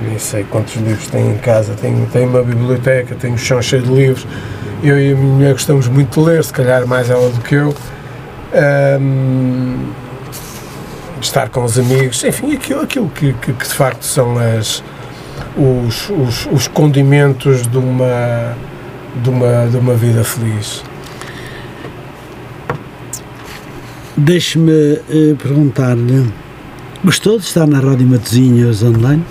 Nem sei quantos livros tenho em casa. Tenho, tenho uma biblioteca, tenho um chão cheio de livros. Eu e a minha mulher gostamos muito de ler, se calhar mais ela do que eu um, estar com os amigos, enfim, aquilo, aquilo que, que, que de facto são as, os, os, os, condimentos de uma, de, uma, de uma vida feliz. Deixe-me uh, perguntar-lhe, gostou de estar na Rádio Matosinhos online?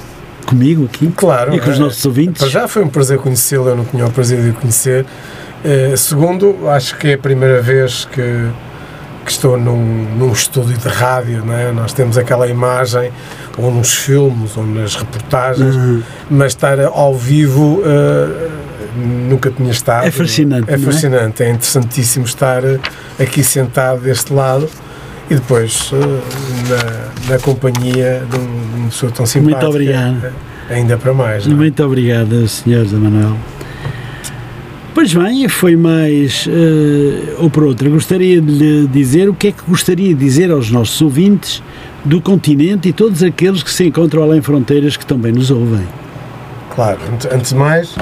Comigo aqui? Claro. E com os é, nossos ouvintes? Já foi um prazer conhecê-lo, eu não tinha o prazer de o conhecer. Uh, segundo, acho que é a primeira vez que que estou num, num estúdio de rádio, não é? nós temos aquela imagem, ou nos filmes, ou nas reportagens, uhum. mas estar ao vivo uh, nunca tinha estado. É fascinante. É, é? fascinante, é? é? interessantíssimo estar aqui sentado deste lado e depois uh, na, na, companhia de um, de uma pessoa tão simpática. Muito obrigado. Ainda para mais. Não é? Muito obrigado, Sr. Manuel. Pois bem, foi mais uh, ou por outra. Gostaria de lhe dizer o que é que gostaria de dizer aos nossos ouvintes do continente e todos aqueles que se encontram além fronteiras que também nos ouvem. Claro, antes de mais, uh,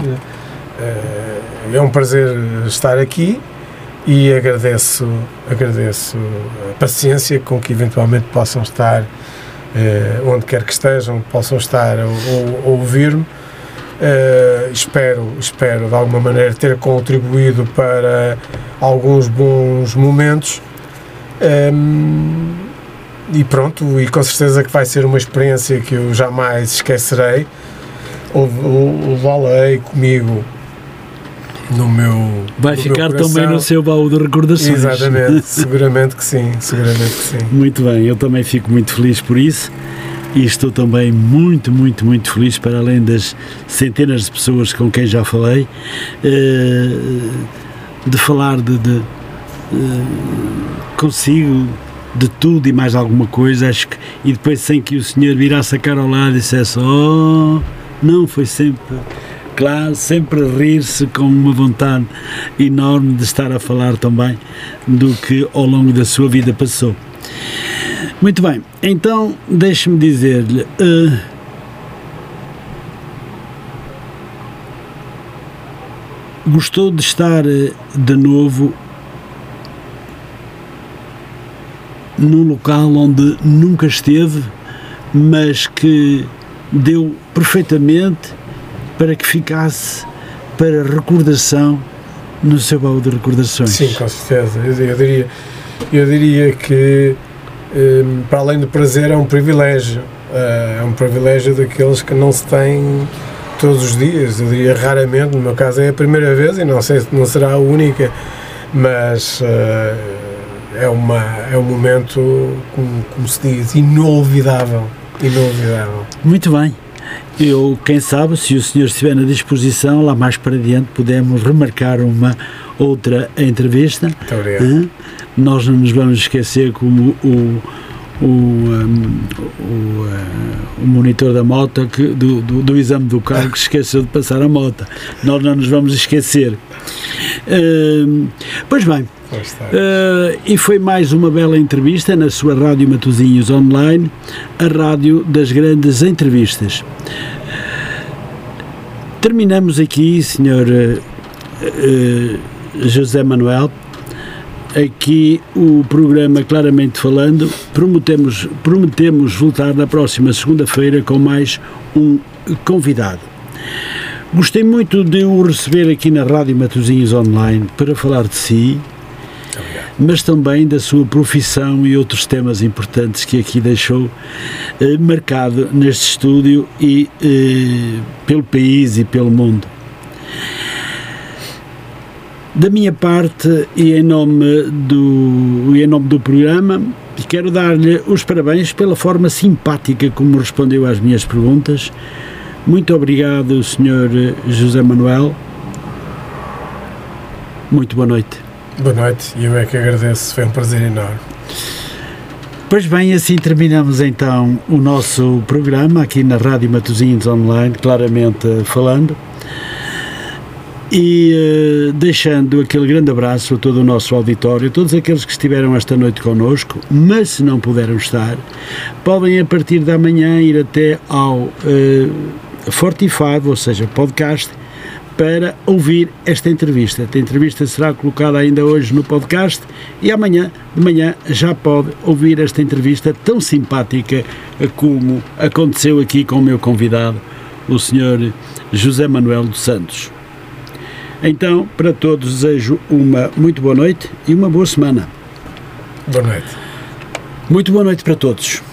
é um prazer estar aqui e agradeço, agradeço a paciência com que eventualmente possam estar onde quer que estejam, possam estar a, a ouvir-me. Uh, espero, espero de alguma maneira ter contribuído para alguns bons momentos um, e pronto, e com certeza que vai ser uma experiência que eu jamais esquecerei. Levá-la-ei comigo no meu. Vai no ficar meu também no seu baú de recordações. Exatamente, <laughs> seguramente que sim, seguramente que sim. Muito bem, eu também fico muito feliz por isso e estou também muito, muito, muito feliz, para além das centenas de pessoas com quem já falei, eh, de falar de, de eh, consigo de tudo e mais alguma coisa, acho que, e depois sem que o senhor virasse a cara ao lado e dissesse, oh, não, foi sempre, claro, sempre rir-se com uma vontade enorme de estar a falar também do que ao longo da sua vida passou. Muito bem, então deixe-me dizer-lhe. Uh, gostou de estar eh, de novo num local onde nunca esteve, mas que deu perfeitamente para que ficasse para recordação no seu baú de recordações. Sim, com certeza. Eu, eu diria, eu diria que Hum, para além do prazer, é um privilégio. Eh, é um privilégio daqueles que não se têm todos os dias. Eu diria raramente, no meu caso é a primeira vez e não sei se não será a única, mas eh, é, uma, é um momento, como, como se diz, inolvidável. Inolvidável. Muito bem. Eu, quem sabe, se o senhor estiver na disposição, lá mais para diante podemos remarcar uma outra entrevista. Muito obrigado. Nós não nos vamos esquecer como o, o, um, o, uh, o, monitor da moto que, do, do, do, exame do carro que esqueceu de passar a moto. Nós não nos vamos esquecer. Uh, pois bem, uh, e foi mais uma bela entrevista na sua Rádio Matozinhos Online, a rádio das grandes entrevistas. Terminamos aqui, senhor uh, José Manuel, aqui o programa Claramente Falando. Prometemos, prometemos voltar na próxima segunda-feira com mais um convidado. Gostei muito de o receber aqui na Rádio Matosinhos Online para falar de si, mas também da sua profissão e outros temas importantes que aqui deixou eh, marcado neste estúdio e eh, pelo país e pelo mundo. Da minha parte e em nome do, em nome do programa, quero dar-lhe os parabéns pela forma simpática como respondeu às minhas perguntas. Muito obrigado, Sr. José Manuel. Muito boa noite. Boa noite, eu é que agradeço, foi um prazer enorme. Pois bem, assim terminamos então o nosso programa aqui na Rádio Matosinhos Online, claramente falando e uh, deixando aquele grande abraço a todo o nosso auditório, todos aqueles que estiveram esta noite connosco, mas se não puderam estar, podem a partir da manhã ir até ao uh, Fortify, ou seja, podcast, para ouvir esta entrevista. Esta entrevista será colocada ainda hoje no podcast e amanhã de manhã já pode ouvir esta entrevista tão simpática como aconteceu aqui com o meu convidado, o Sr. José Manuel dos Santos. Então, para todos, desejo uma muito boa noite e uma boa semana. Boa noite. Muito boa noite para todos.